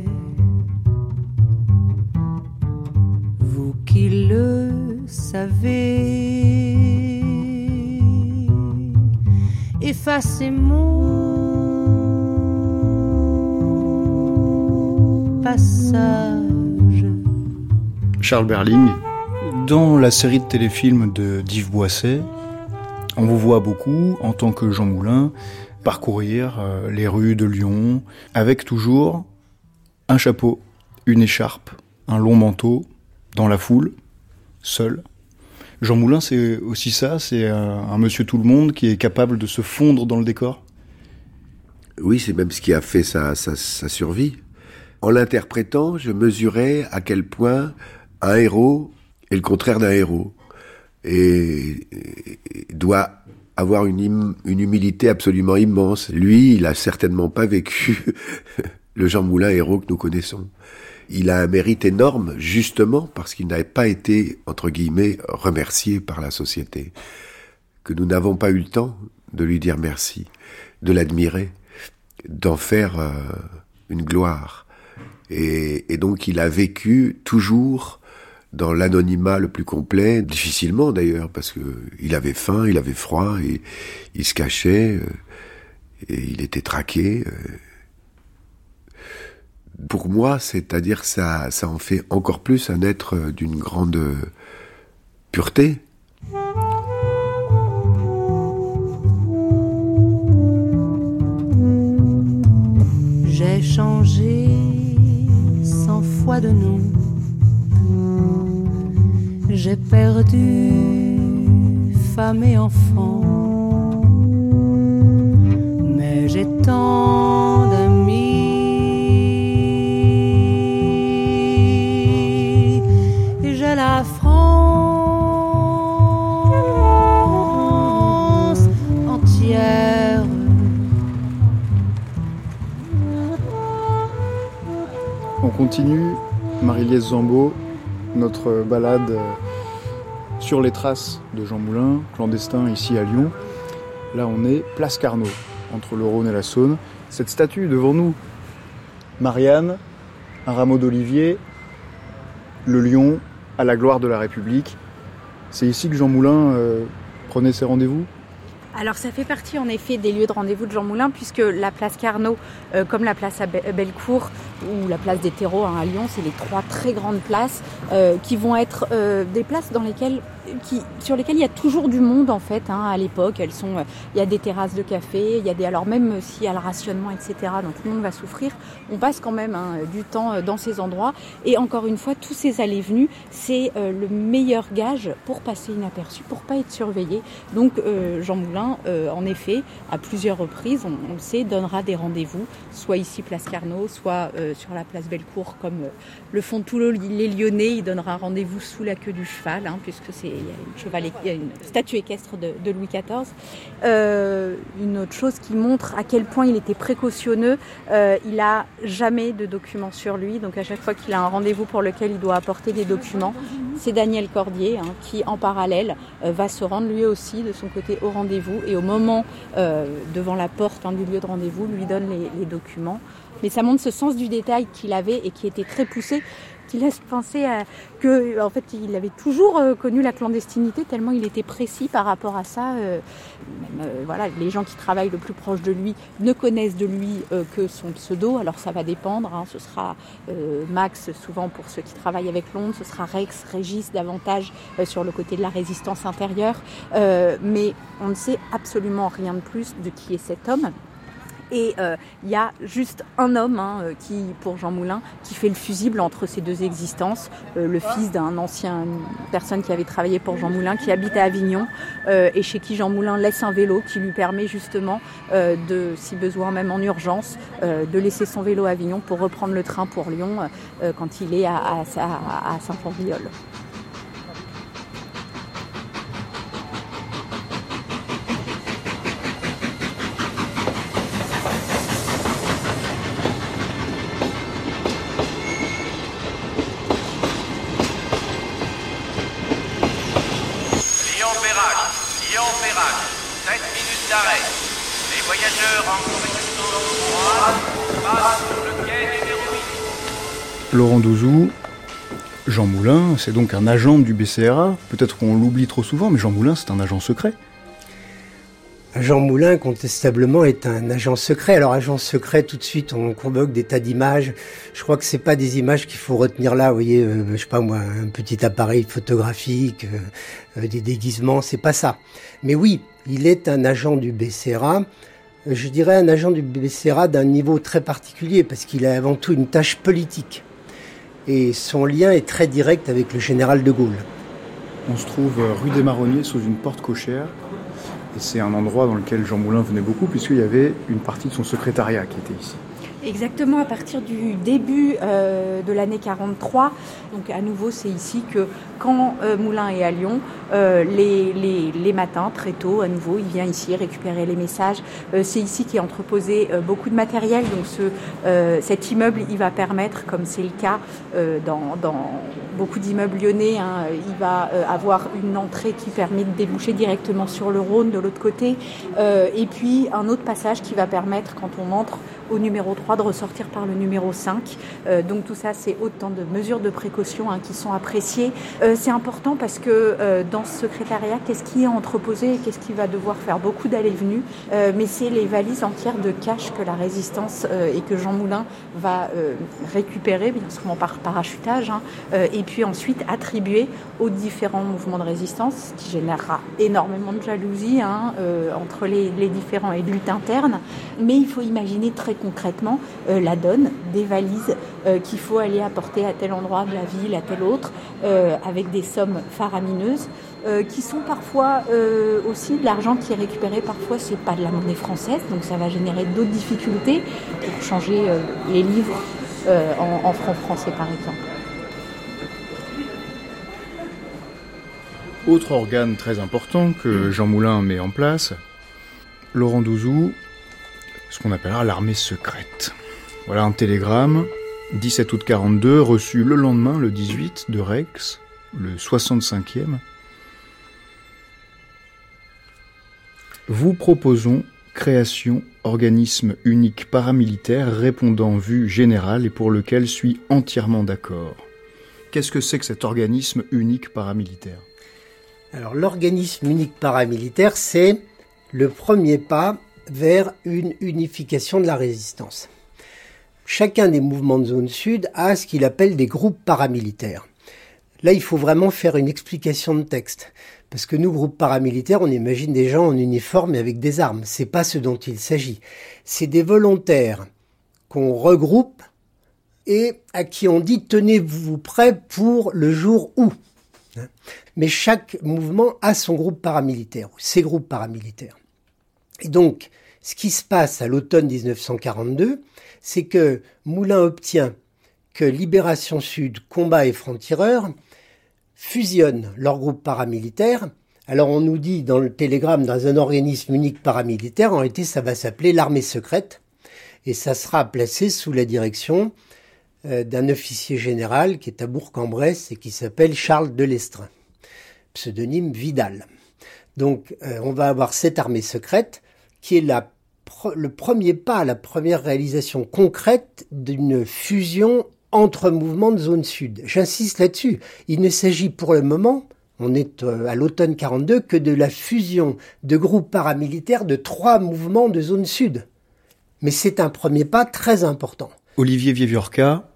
S24: Savez, effacez mon passage.
S9: Charles Berling, dans la série de téléfilms de d'Yves Boisset, on vous voit beaucoup, en tant que Jean Moulin, parcourir euh, les rues de Lyon, avec toujours un chapeau, une écharpe, un long manteau, dans la foule, seul. Jean Moulin, c'est aussi ça, c'est un, un monsieur tout le monde qui est capable de se fondre dans le décor
S23: Oui, c'est même ce qui a fait sa, survie. En l'interprétant, je mesurais à quel point un héros est le contraire d'un héros et, doit avoir une, une humilité absolument immense. Lui, il a certainement pas vécu le Jean Moulin héros que nous connaissons. Il a un mérite énorme, justement, parce qu'il n'avait pas été, entre guillemets, remercié par la société. Que nous n'avons pas eu le temps de lui dire merci, de l'admirer, d'en faire euh, une gloire. Et, et donc il a vécu toujours dans l'anonymat le plus complet, difficilement d'ailleurs, parce que il avait faim, il avait froid, il se cachait, euh, et il était traqué. Pour moi, c'est-à-dire ça, ça en fait encore plus un être euh, d'une grande euh, pureté.
S24: J'ai changé cent fois de nom. J'ai perdu femme et enfant.
S9: Continue, Marie-Liesse Zambeau, notre balade euh, sur les traces de Jean Moulin, clandestin ici à Lyon. Là, on est place Carnot, entre le Rhône et la Saône. Cette statue devant nous, Marianne, un rameau d'olivier, le lion à la gloire de la République. C'est ici que Jean Moulin euh, prenait ses rendez-vous?
S22: Alors ça fait partie en effet des lieux de rendez-vous de Jean Moulin puisque la place Carnot, euh, comme la place à Be- Bellecour ou la place des terreaux à Lyon, c'est les trois très grandes places euh, qui vont être euh, des places dans lesquelles, qui, sur lesquelles il y a toujours du monde en fait. hein, à l'époque, elles sont, euh, il y a des terrasses de café, il y a des, alors même s'il y a le rationnement, etc. Donc tout le monde va souffrir. On passe quand même hein, du temps euh, dans ces endroits. Et encore une fois, tous ces allées-venues, c'est euh, le meilleur gage pour passer inaperçu, pour pas être surveillé. Donc euh, Jean Moulin, euh, en effet, à plusieurs reprises, on, le sait, donnera des rendez-vous, soit ici place Carnot, soit euh, sur la place Bellecour, comme le font tous le- les Lyonnais. Il donnera un rendez-vous sous la queue du cheval, hein, puisque c'est il y a une statue équestre de, Louis XIV. Euh, une autre chose qui montre à quel point il était précautionneux, euh, il a jamais de documents sur lui, donc à chaque fois qu'il a un rendez-vous pour lequel il doit apporter des documents, c'est Daniel Cordier hein, qui, en parallèle, euh, va se rendre lui aussi de son côté au rendez-vous et au moment devant la porte hein, du lieu de rendez-vous, lui donne les documents. Mais ça montre ce sens du détail qu'il avait et qui était très poussé, qui laisse penser à, que, en fait, il avait toujours euh, connu la clandestinité tellement il était précis par rapport à ça. euh, euh, voilà, les gens qui travaillent le plus proche de lui ne connaissent de lui que son pseudo. Alors ça va dépendre. hein. Ce sera Max souvent pour ceux qui travaillent avec Londres. Ce sera Rex, Régis davantage sur le côté de la résistance intérieure. Mais on ne sait absolument rien de plus de qui est cet homme. Et euh, il y a juste un homme hein, euh, qui, pour Jean Moulin, qui fait le fusible entre ces deux existences, euh, le fils d'un ancien personne qui avait travaillé pour Jean Moulin, qui habite à Avignon euh, et chez qui Jean Moulin laisse un vélo qui lui permet justement euh, de, si besoin même en urgence, euh, de laisser son vélo à Avignon pour reprendre le train pour Lyon euh, quand il est à, à, à- à Saint-Henriol.
S25: Lyon-Pérac, Lyon-Pérac, 7 minutes d'arrêt. Les
S11: Voyageurs en correction droite, passe sur le quai numéro 8.
S9: Laurent Douzou, Jean Moulin, c'est donc un agent du BCRA. Peut-être qu'on l'oublie trop souvent, mais Jean Moulin, c'est un agent secret.
S3: Jean Moulin, contestablement, est un agent secret. Alors, agent secret, tout de suite, on convoque des tas d'images. Je crois que c'est pas des images qu'il faut retenir là. Vous voyez, euh, je sais pas moi, un petit appareil photographique, euh, euh, des déguisements, c'est pas ça. Mais oui, il est un agent du BCRA. Je dirais un agent du BCRA d'un niveau très particulier parce qu'il a avant tout une tâche politique. Et son lien est très direct avec le général de Gaulle.
S9: On se trouve euh, rue des Marronniers sous une porte cochère. Et c'est un endroit dans lequel Jean Moulin venait beaucoup, puisqu'il y avait une partie de son secrétariat qui était ici.
S22: Exactement, à partir du début euh, de l'année 43, donc à nouveau c'est ici que quand euh, Moulin est à Lyon, euh, les, les, les matins, très tôt, à nouveau, il vient ici récupérer les messages. Euh, c'est ici qu'est entreposé euh, beaucoup de matériel, donc ce, euh, cet immeuble, il va permettre, comme c'est le cas dans, dans beaucoup d'immeubles lyonnais, hein, il va avoir une entrée qui permet de déboucher directement sur le Rhône de l'autre côté, et puis un autre passage qui va permettre, quand on entre au numéro 3, de ressortir par le numéro 5. Euh, donc tout ça, c'est autant de mesures de précaution hein, qui sont appréciées. Euh, c'est important parce que euh, dans ce secrétariat, qu'est-ce qui est entreposé et qu'est-ce qui va devoir faire beaucoup d'allées-venues Euh, Mais c'est les valises entières de cash que la résistance et que Jean Moulin va récupérer, bien souvent par parachutage, hein, et puis ensuite attribuer aux différents mouvements de résistance, ce qui générera énormément de jalousie hein, entre les, les différents et luttes internes. Mais il faut imaginer très concrètement euh, la donne des valises euh, qu'il faut aller apporter à tel endroit de la ville, à tel autre, euh, avec des sommes faramineuses. qui sont parfois aussi de l'argent qui est récupéré. Parfois, c'est pas de la monnaie française, donc ça va générer d'autres difficultés pour changer les livres en, en francs français, par exemple.
S9: Autre organe très important que Jean Moulin met en place, Laurent Douzou, ce qu'on appellera l'armée secrète. Voilà un télégramme, 17 août 42, reçu le lendemain, le 18, de Rex, le 65e. Vous proposons création organisme unique paramilitaire répondant vue générale et pour lequel suis entièrement d'accord. Qu'est-ce que c'est que cet organisme unique paramilitaire?
S3: Alors l'organisme unique paramilitaire, c'est le premier pas vers une unification de la résistance. Chacun des mouvements de zone sud a ce qu'il appelle des groupes paramilitaires. Là, il faut vraiment faire une explication de texte. Parce que nous, groupes paramilitaires, on imagine des gens en uniforme et avec des armes. C'est pas ce dont il s'agit. C'est des volontaires qu'on regroupe et à qui on dit tenez-vous prêts pour le jour où. Mais chaque mouvement a son groupe paramilitaire, ou ses groupes paramilitaires. Et donc, ce qui se passe à l'automne 1942, c'est que Moulin obtient que Libération Sud, Combat et Francs-Tireurs fusionnent leurs groupes paramilitaires. Alors on nous dit dans le télégramme dans un organisme unique paramilitaire, en réalité ça va s'appeler l'armée secrète et ça sera placé sous la direction euh, d'un officier général qui est à Bourg-en-Bresse et qui s'appelle Charles Delestrin, pseudonyme Vidal. Donc euh, on va avoir cette armée secrète qui est la, le premier pas, la première réalisation concrète d'une fusion entre mouvements de zone sud. J'insiste là-dessus. Il ne s'agit pour le moment, on est euh, à l'automne 42, que de la fusion de groupes paramilitaires de trois mouvements de zone sud. Mais c'est un premier pas très important.
S9: Olivier Vieviorca,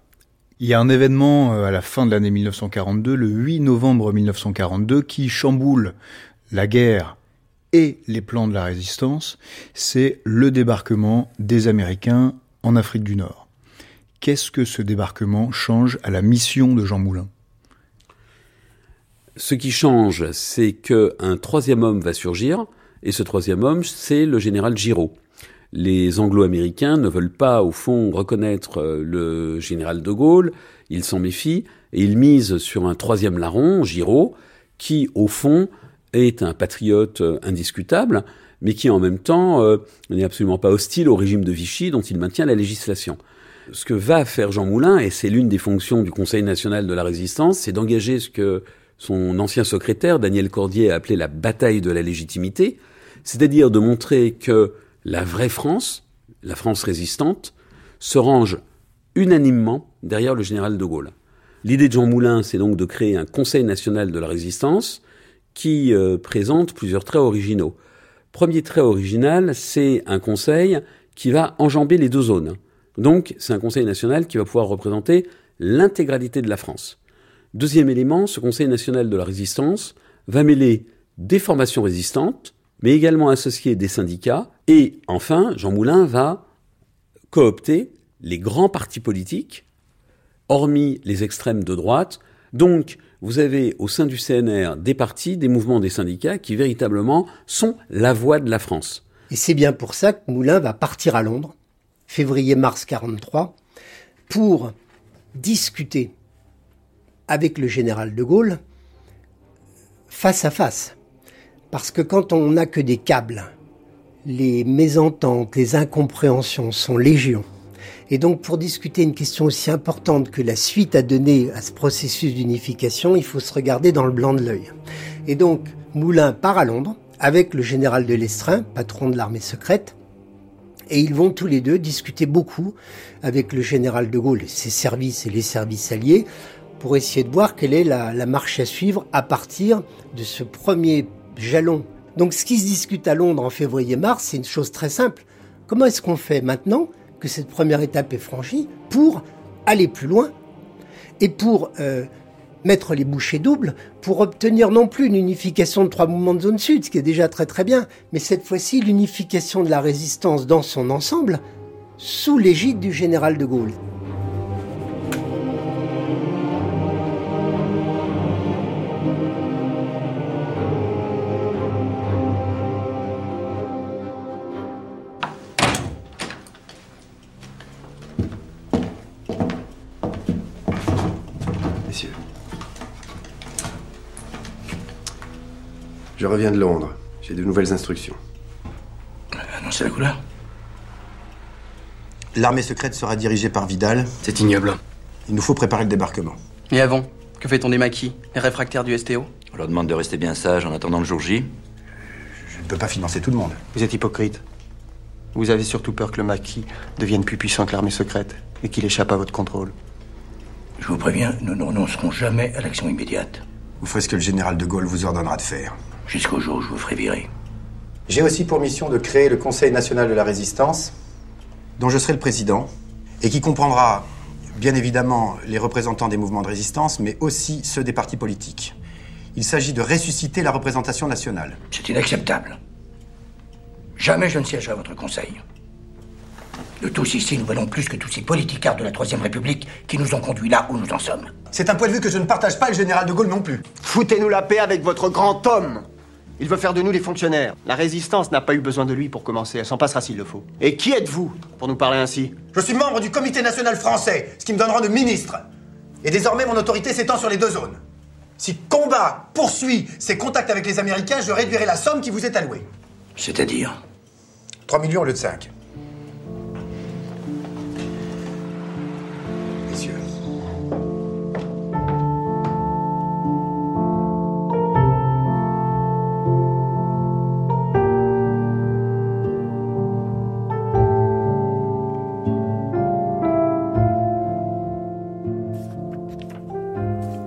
S9: il y a un événement euh, à la fin de l'année 1942, le 8 novembre 1942, qui chamboule la guerre et les plans de la résistance, c'est le débarquement des Américains en Afrique du Nord. Qu'est-ce que ce débarquement change à la mission de Jean Moulin?
S14: Ce qui change, c'est qu'un troisième homme va surgir, et ce troisième homme, c'est le général Giraud. Les anglo-américains ne veulent pas, au fond, reconnaître le général de Gaulle, ils s'en méfient, et ils misent sur un troisième larron, Giraud, qui, au fond, est un patriote indiscutable, mais qui en même temps euh, n'est absolument pas hostile au régime de Vichy dont il maintient la législation. Ce que va faire Jean Moulin, et c'est l'une des fonctions du Conseil national de la résistance, c'est d'engager ce que son ancien secrétaire, Daniel Cordier, a appelé la bataille de la légitimité, c'est-à-dire de montrer que la vraie France, la France résistante, se range unanimement derrière le général de Gaulle. L'idée de Jean Moulin, c'est donc de créer un Conseil national de la résistance qui euh, présente plusieurs traits originaux. Premier trait original, c'est un conseil qui va enjamber les deux zones. Donc, c'est un conseil national qui va pouvoir représenter l'intégralité de la France. Deuxième élément, ce conseil national de la résistance va mêler des formations résistantes, mais également associer des syndicats. Et enfin, Jean Moulin va coopter les grands partis politiques, hormis les extrêmes de droite. Donc, vous avez au sein du CNR des partis, des mouvements, des syndicats qui véritablement sont la voix de la France.
S3: Et c'est bien pour ça que Moulin va partir à Londres, février-mars 43, pour discuter avec le général de Gaulle face à face. Parce que quand on n'a que des câbles, les mésententes, les incompréhensions sont légion. Et donc pour discuter une question aussi importante que la suite à donner à ce processus d'unification, il faut se regarder dans le blanc de l'œil. Et donc Moulin part à Londres avec le général de Lestrin, patron de l'armée secrète, et ils vont tous les deux discuter beaucoup avec le général de Gaulle, ses services et les services alliés, pour essayer de voir quelle est la, la marche à suivre à partir de ce premier jalon. Donc ce qui se discute à Londres en février-mars, c'est une chose très simple. Comment est-ce qu'on fait maintenant cette première étape est franchie pour aller plus loin et pour euh, mettre les bouchées doubles, pour obtenir non plus une unification de trois mouvements de zone sud, ce qui est déjà très très bien, mais cette fois-ci l'unification de la résistance dans son ensemble sous l'égide du général de Gaulle.
S16: Je reviens de Londres. J'ai de nouvelles instructions.
S19: Annoncez la couleur.
S26: L'armée secrète sera dirigée par Vidal.
S19: C'est ignoble.
S26: Il nous faut préparer le débarquement.
S27: Et avant Que fait-on des maquis Les réfractaires du STO
S20: On leur demande de rester bien sages en attendant le jour J.
S26: Je ne peux pas financer tout le monde.
S27: Vous êtes hypocrite. Vous avez surtout peur que le maquis devienne plus puissant que l'armée secrète et qu'il échappe à votre contrôle.
S19: Je vous préviens, nous ne renoncerons jamais à l'action immédiate.
S26: Vous ferez ce que le général de Gaulle vous ordonnera de faire.
S19: Jusqu'au jour où je vous ferai virer.
S26: J'ai aussi pour mission de créer le Conseil national de la résistance, dont je serai le président, et qui comprendra bien évidemment les représentants des mouvements de résistance, mais aussi ceux des partis politiques. Il s'agit de ressusciter la représentation nationale.
S19: C'est inacceptable. Jamais je ne siégerai à votre conseil. Nous tous ici, nous valons plus que tous ces politicards de la Troisième République qui nous ont conduits là où nous en sommes.
S26: C'est un point de vue que je ne partage pas, le général de Gaulle non plus.
S27: Foutez-nous la paix avec votre grand homme Il veut faire de nous des fonctionnaires. La résistance n'a pas eu besoin de lui pour commencer. Elle s'en passera s'il le faut. Et qui êtes-vous pour nous parler ainsi?
S26: Je suis membre du Comité national français, ce qui me donne rang de ministre. Et désormais, mon autorité s'étend sur les deux zones. Si combat poursuit ses contacts avec les Américains, je réduirai la somme qui vous est allouée.
S19: C'est-à-dire?
S26: 3 millions au lieu de 5.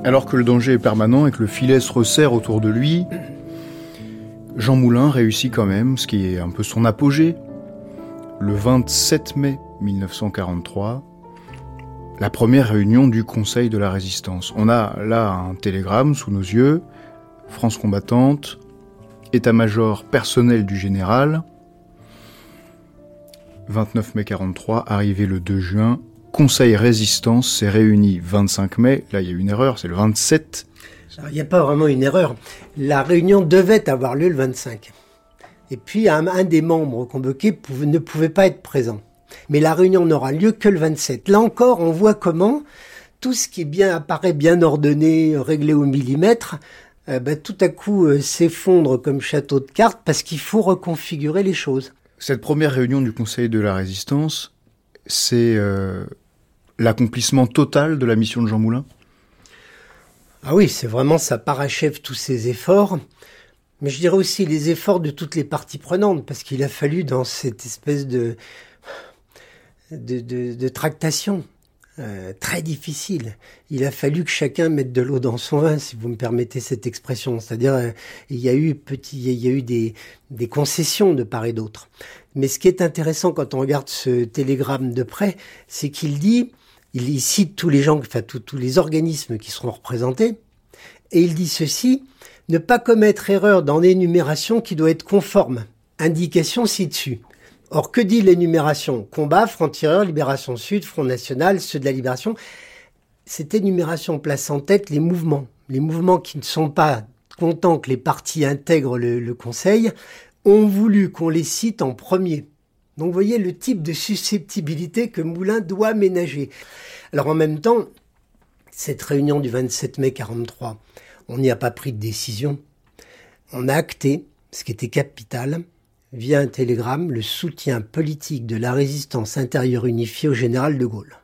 S9: Alors que le danger est permanent et que le filet se resserre autour de lui, Jean Moulin réussit quand même, ce qui est un peu son apogée. Le 27 mai 1943, la première réunion du Conseil de la Résistance. On a là un télégramme sous nos yeux, France combattante, état-major personnel du général, 29 mai 43, arrivé le 2 juin, Conseil Résistance s'est réuni 25 mai, là il y a une erreur, c'est le 27.
S3: Alors, Il n'y a pas vraiment une erreur. La réunion devait avoir lieu le 25. Et puis un, un des membres convoqués pouvait- ne pouvait pas être présent. Mais la réunion n'aura lieu que le 27. Là encore, on voit comment tout ce qui est bien apparaît bien ordonné, réglé au millimètre, euh, ben, tout à coup euh, s'effondre comme château de cartes parce qu'il faut reconfigurer les choses.
S9: Cette première réunion du Conseil de la Résistance, c'est euh, l'accomplissement total de la mission de Jean Moulin?
S3: Ah oui, c'est vraiment ça parachève tous ces efforts Mais je dirais aussi les efforts de toutes les parties prenantes, parce qu'il a fallu dans cette espèce de, de, de, de tractation euh, très difficile, il a fallu que chacun mette de l'eau dans son vin, si vous me permettez cette expression. C'est-à-dire, euh, il y a eu petit, il y a eu des, des concessions de part et d'autre. Mais ce qui est intéressant quand on regarde ce télégramme de près, c'est qu'il dit, il cite tous les gens, enfin tous les organismes qui seront représentés, et il dit ceci ne pas commettre erreur dans l'énumération qui doit être conforme. Indication ci-dessus. Or, que dit l'énumération? Combat, Front-Tireur, Libération Sud, Front National, ceux de la Libération. Cette énumération place en tête les mouvements. Les mouvements qui ne sont pas contents que les partis intègrent le, le Conseil ont voulu qu'on les cite en premier. Donc vous voyez le type de susceptibilité que Moulin doit ménager. Alors en même temps, cette réunion du 27 mai 43, on n'y a pas pris de décision. On a acté, ce qui était capital, via un télégramme, le soutien politique de la résistance intérieure unifiée au général de Gaulle.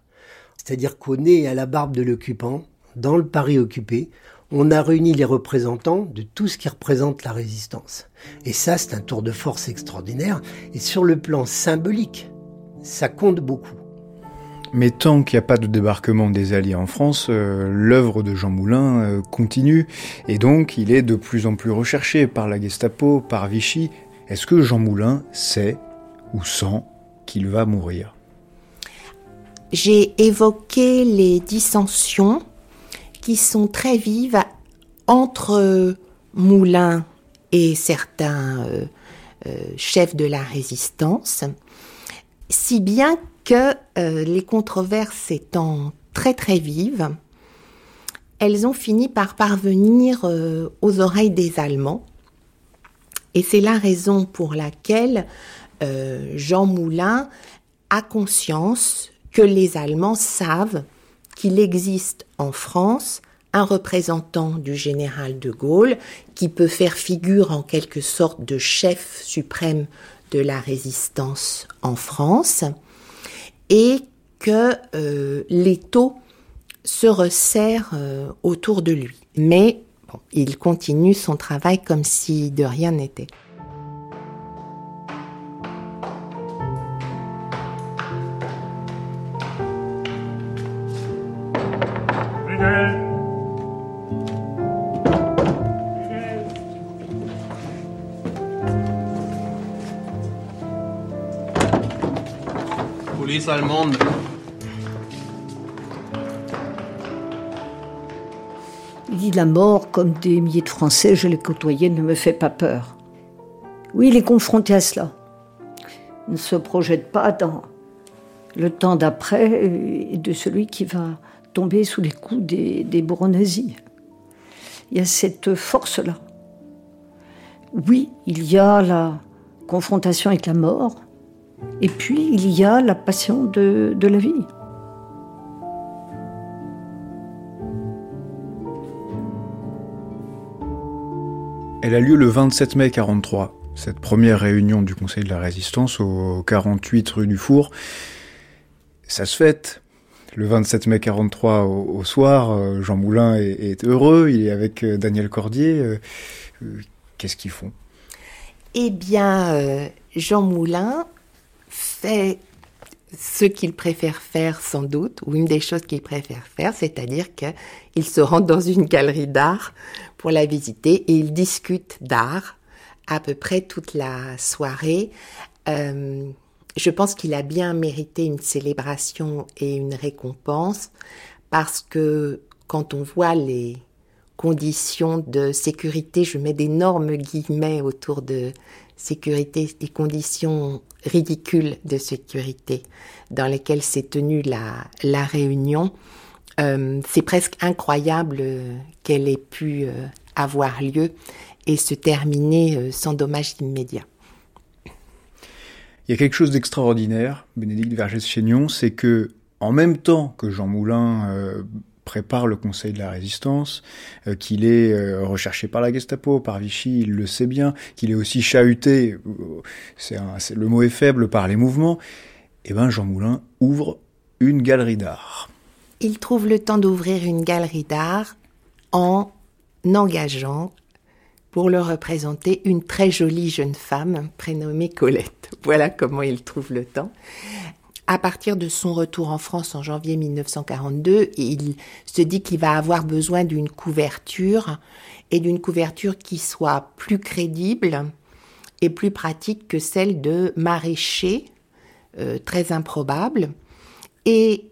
S3: C'est-à-dire qu'au nez et à la barbe de l'occupant, dans le Paris occupé, on a réuni les représentants de tout ce qui représente la résistance. Et ça, c'est un tour de force extraordinaire. Et sur le plan symbolique, ça compte beaucoup.
S9: Mais tant qu'il n'y a pas de débarquement des Alliés en France, euh, l'œuvre de Jean Moulin euh, continue, et donc il est de plus en plus recherché par la Gestapo, par Vichy. Est-ce que Jean Moulin sait ou sent qu'il va mourir?
S4: J'ai évoqué les dissensions qui sont très vives entre Moulin et certains euh, chefs de la résistance, si bien que euh, les controverses étant très très vives, elles ont fini par parvenir euh, aux oreilles des Allemands. Et c'est la raison pour laquelle euh, Jean Moulin a conscience que les Allemands savent qu'il existe en France un représentant du général de Gaulle qui peut faire figure en quelque sorte de chef suprême de la résistance en France et que euh, l'étau se resserre euh, autour de lui. Mais il continue son travail comme si de rien n'était.
S28: Il dit la mort, comme des milliers de Français, je l'ai côtoyé, ne me fait pas peur. Oui, il est confronté à cela. Il ne se projette pas dans le temps d'après et de celui qui va tomber sous les coups des, des nazis. Il y a cette force-là. Oui, il y a la confrontation avec la mort, et puis il y a la passion de, de la vie.
S9: Elle a lieu le 27 mai 43, cette première réunion du Conseil de la Résistance au 48 rue du Four. Ça se fête. Le 27 mai 43 au, au soir, euh, Jean Moulin est, est, heureux, il est avec euh, Daniel Cordier. Euh, qu'est-ce qu'ils font?
S4: Eh bien, Jean Moulin fait ce qu'il préfère faire sans doute, ou une des choses qu'il préfère faire, c'est-à-dire qu'il se rend dans une galerie d'art pour la visiter et il discute d'art à peu près toute la soirée. Euh, je pense qu'il a bien mérité une célébration et une récompense parce que quand on voit les conditions de sécurité, je mets d'énormes guillemets autour de sécurité, les conditions ridicules de sécurité dans lesquelles s'est tenue la, la réunion. Euh, c'est presque incroyable qu'elle ait pu euh, avoir lieu et se terminer euh, sans dommage immédiat.
S9: Il y a quelque chose d'extraordinaire, Bénédicte Vergès-Chaignon, c'est que en même temps que Jean Moulin euh, prépare le Conseil de la Résistance, euh, qu'il est euh, recherché par la Gestapo, par Vichy, il le sait bien, qu'il est aussi chahuté, c'est le mot est faible, par les mouvements, eh ben Jean Moulin ouvre une galerie d'art.
S4: Il trouve le temps d'ouvrir une galerie d'art en engageant pour le représenter une très jolie jeune femme prénommée Colette. Voilà comment il trouve le temps. À partir de son retour en France en janvier 1942, il se dit qu'il va avoir besoin d'une couverture et d'une couverture qui soit plus crédible et plus pratique que celle de maraîcher, euh, très improbable, et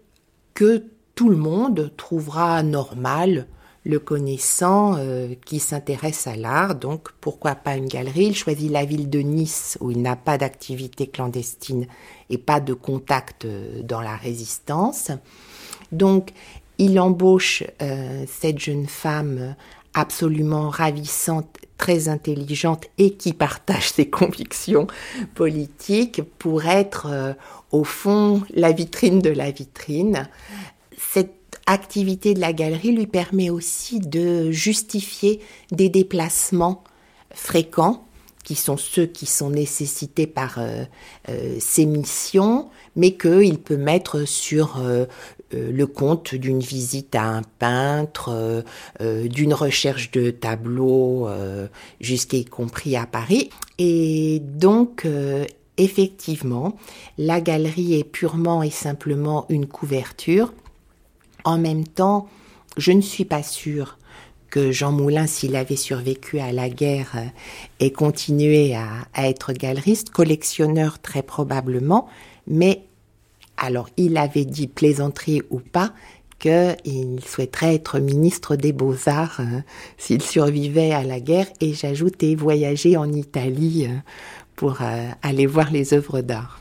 S4: que tout le monde trouvera normal le connaissant euh, qui s'intéresse à l'art. Donc pourquoi pas une galerie? Il choisit la ville de Nice où il n'a pas d'activité clandestine et pas de contact euh, dans la résistance. Donc il embauche euh, cette jeune femme absolument ravissante, très intelligente et qui partage ses convictions politiques pour être au fond la vitrine de la vitrine. Activité de la galerie lui permet aussi de justifier des déplacements fréquents qui sont ceux qui sont nécessités par euh, euh, ses missions, mais qu'il peut mettre sur euh, le compte d'une visite à un peintre, d'une recherche de tableaux, jusqu'à y compris à Paris. Et donc, effectivement, la galerie est purement et simplement une couverture en même temps, je ne suis pas sûre que Jean Moulin, s'il avait survécu à la guerre, euh, ait continué à, être galeriste, collectionneur très probablement, mais alors il avait dit plaisanterie ou pas qu'il souhaiterait être ministre des beaux-arts euh, s'il survivait à la guerre, et j'ajoutais voyager en Italie euh, pour aller voir les œuvres d'art.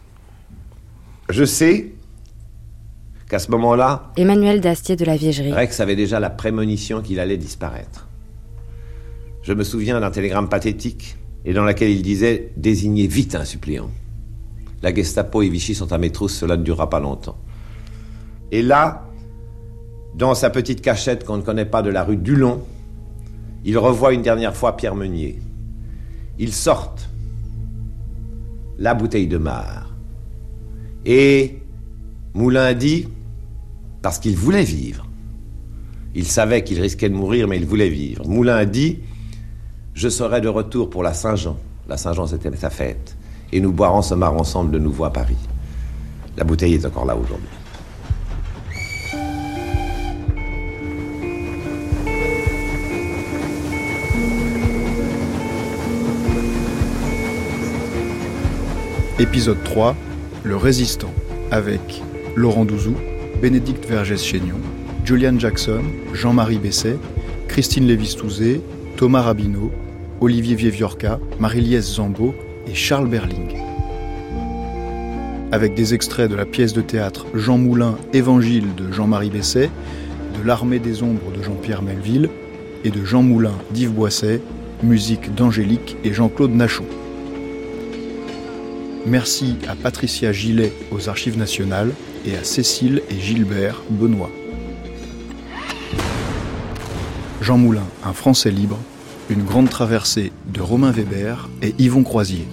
S15: Je sais qu'à ce moment-là,
S2: Emmanuel Dastier de la.
S15: Rex avait déjà la prémonition qu'il allait disparaître. Je me souviens d'un télégramme pathétique et dans lequel il disait Désignez vite un suppléant. La Gestapo et Vichy sont à métro, cela ne durera pas longtemps. Et là, dans sa petite cachette qu'on ne connaît pas de la rue Dulon, il revoit une dernière fois Pierre Meunier. Ils sortent la bouteille de mar. Et Moulin dit parce qu'il voulait vivre. Il savait qu'il risquait de mourir, mais il voulait vivre. Moulin a dit Je serai de retour pour la Saint-Jean. La Saint-Jean, c'était sa fête. Et nous boirons ce mar ensemble de nouveau à Paris. La bouteille est encore là aujourd'hui.
S9: Épisode 3 Le résistant, avec Laurent Douzou, Bénédicte Vergès-Chénion, Julian Jackson, Jean-Marie Besset, Christine Lévis-Touzé, Thomas Rabineau, Olivier Vieviorca, Marie-Liesse Zambeau et Charles Berling. Avec des extraits de la pièce de théâtre Jean Moulin, Évangile de Jean-Marie Besset, de L'Armée des Ombres de Jean-Pierre Melville et de Jean Moulin d'Yves Boisset, musique d'Angélique et Jean-Claude Nachon. Merci à Patricia Gillet aux Archives nationales et à Cécile et Gilbert Benoît. Jean Moulin, un Français libre, une grande traversée de Romain Weber et Yvon Croisier.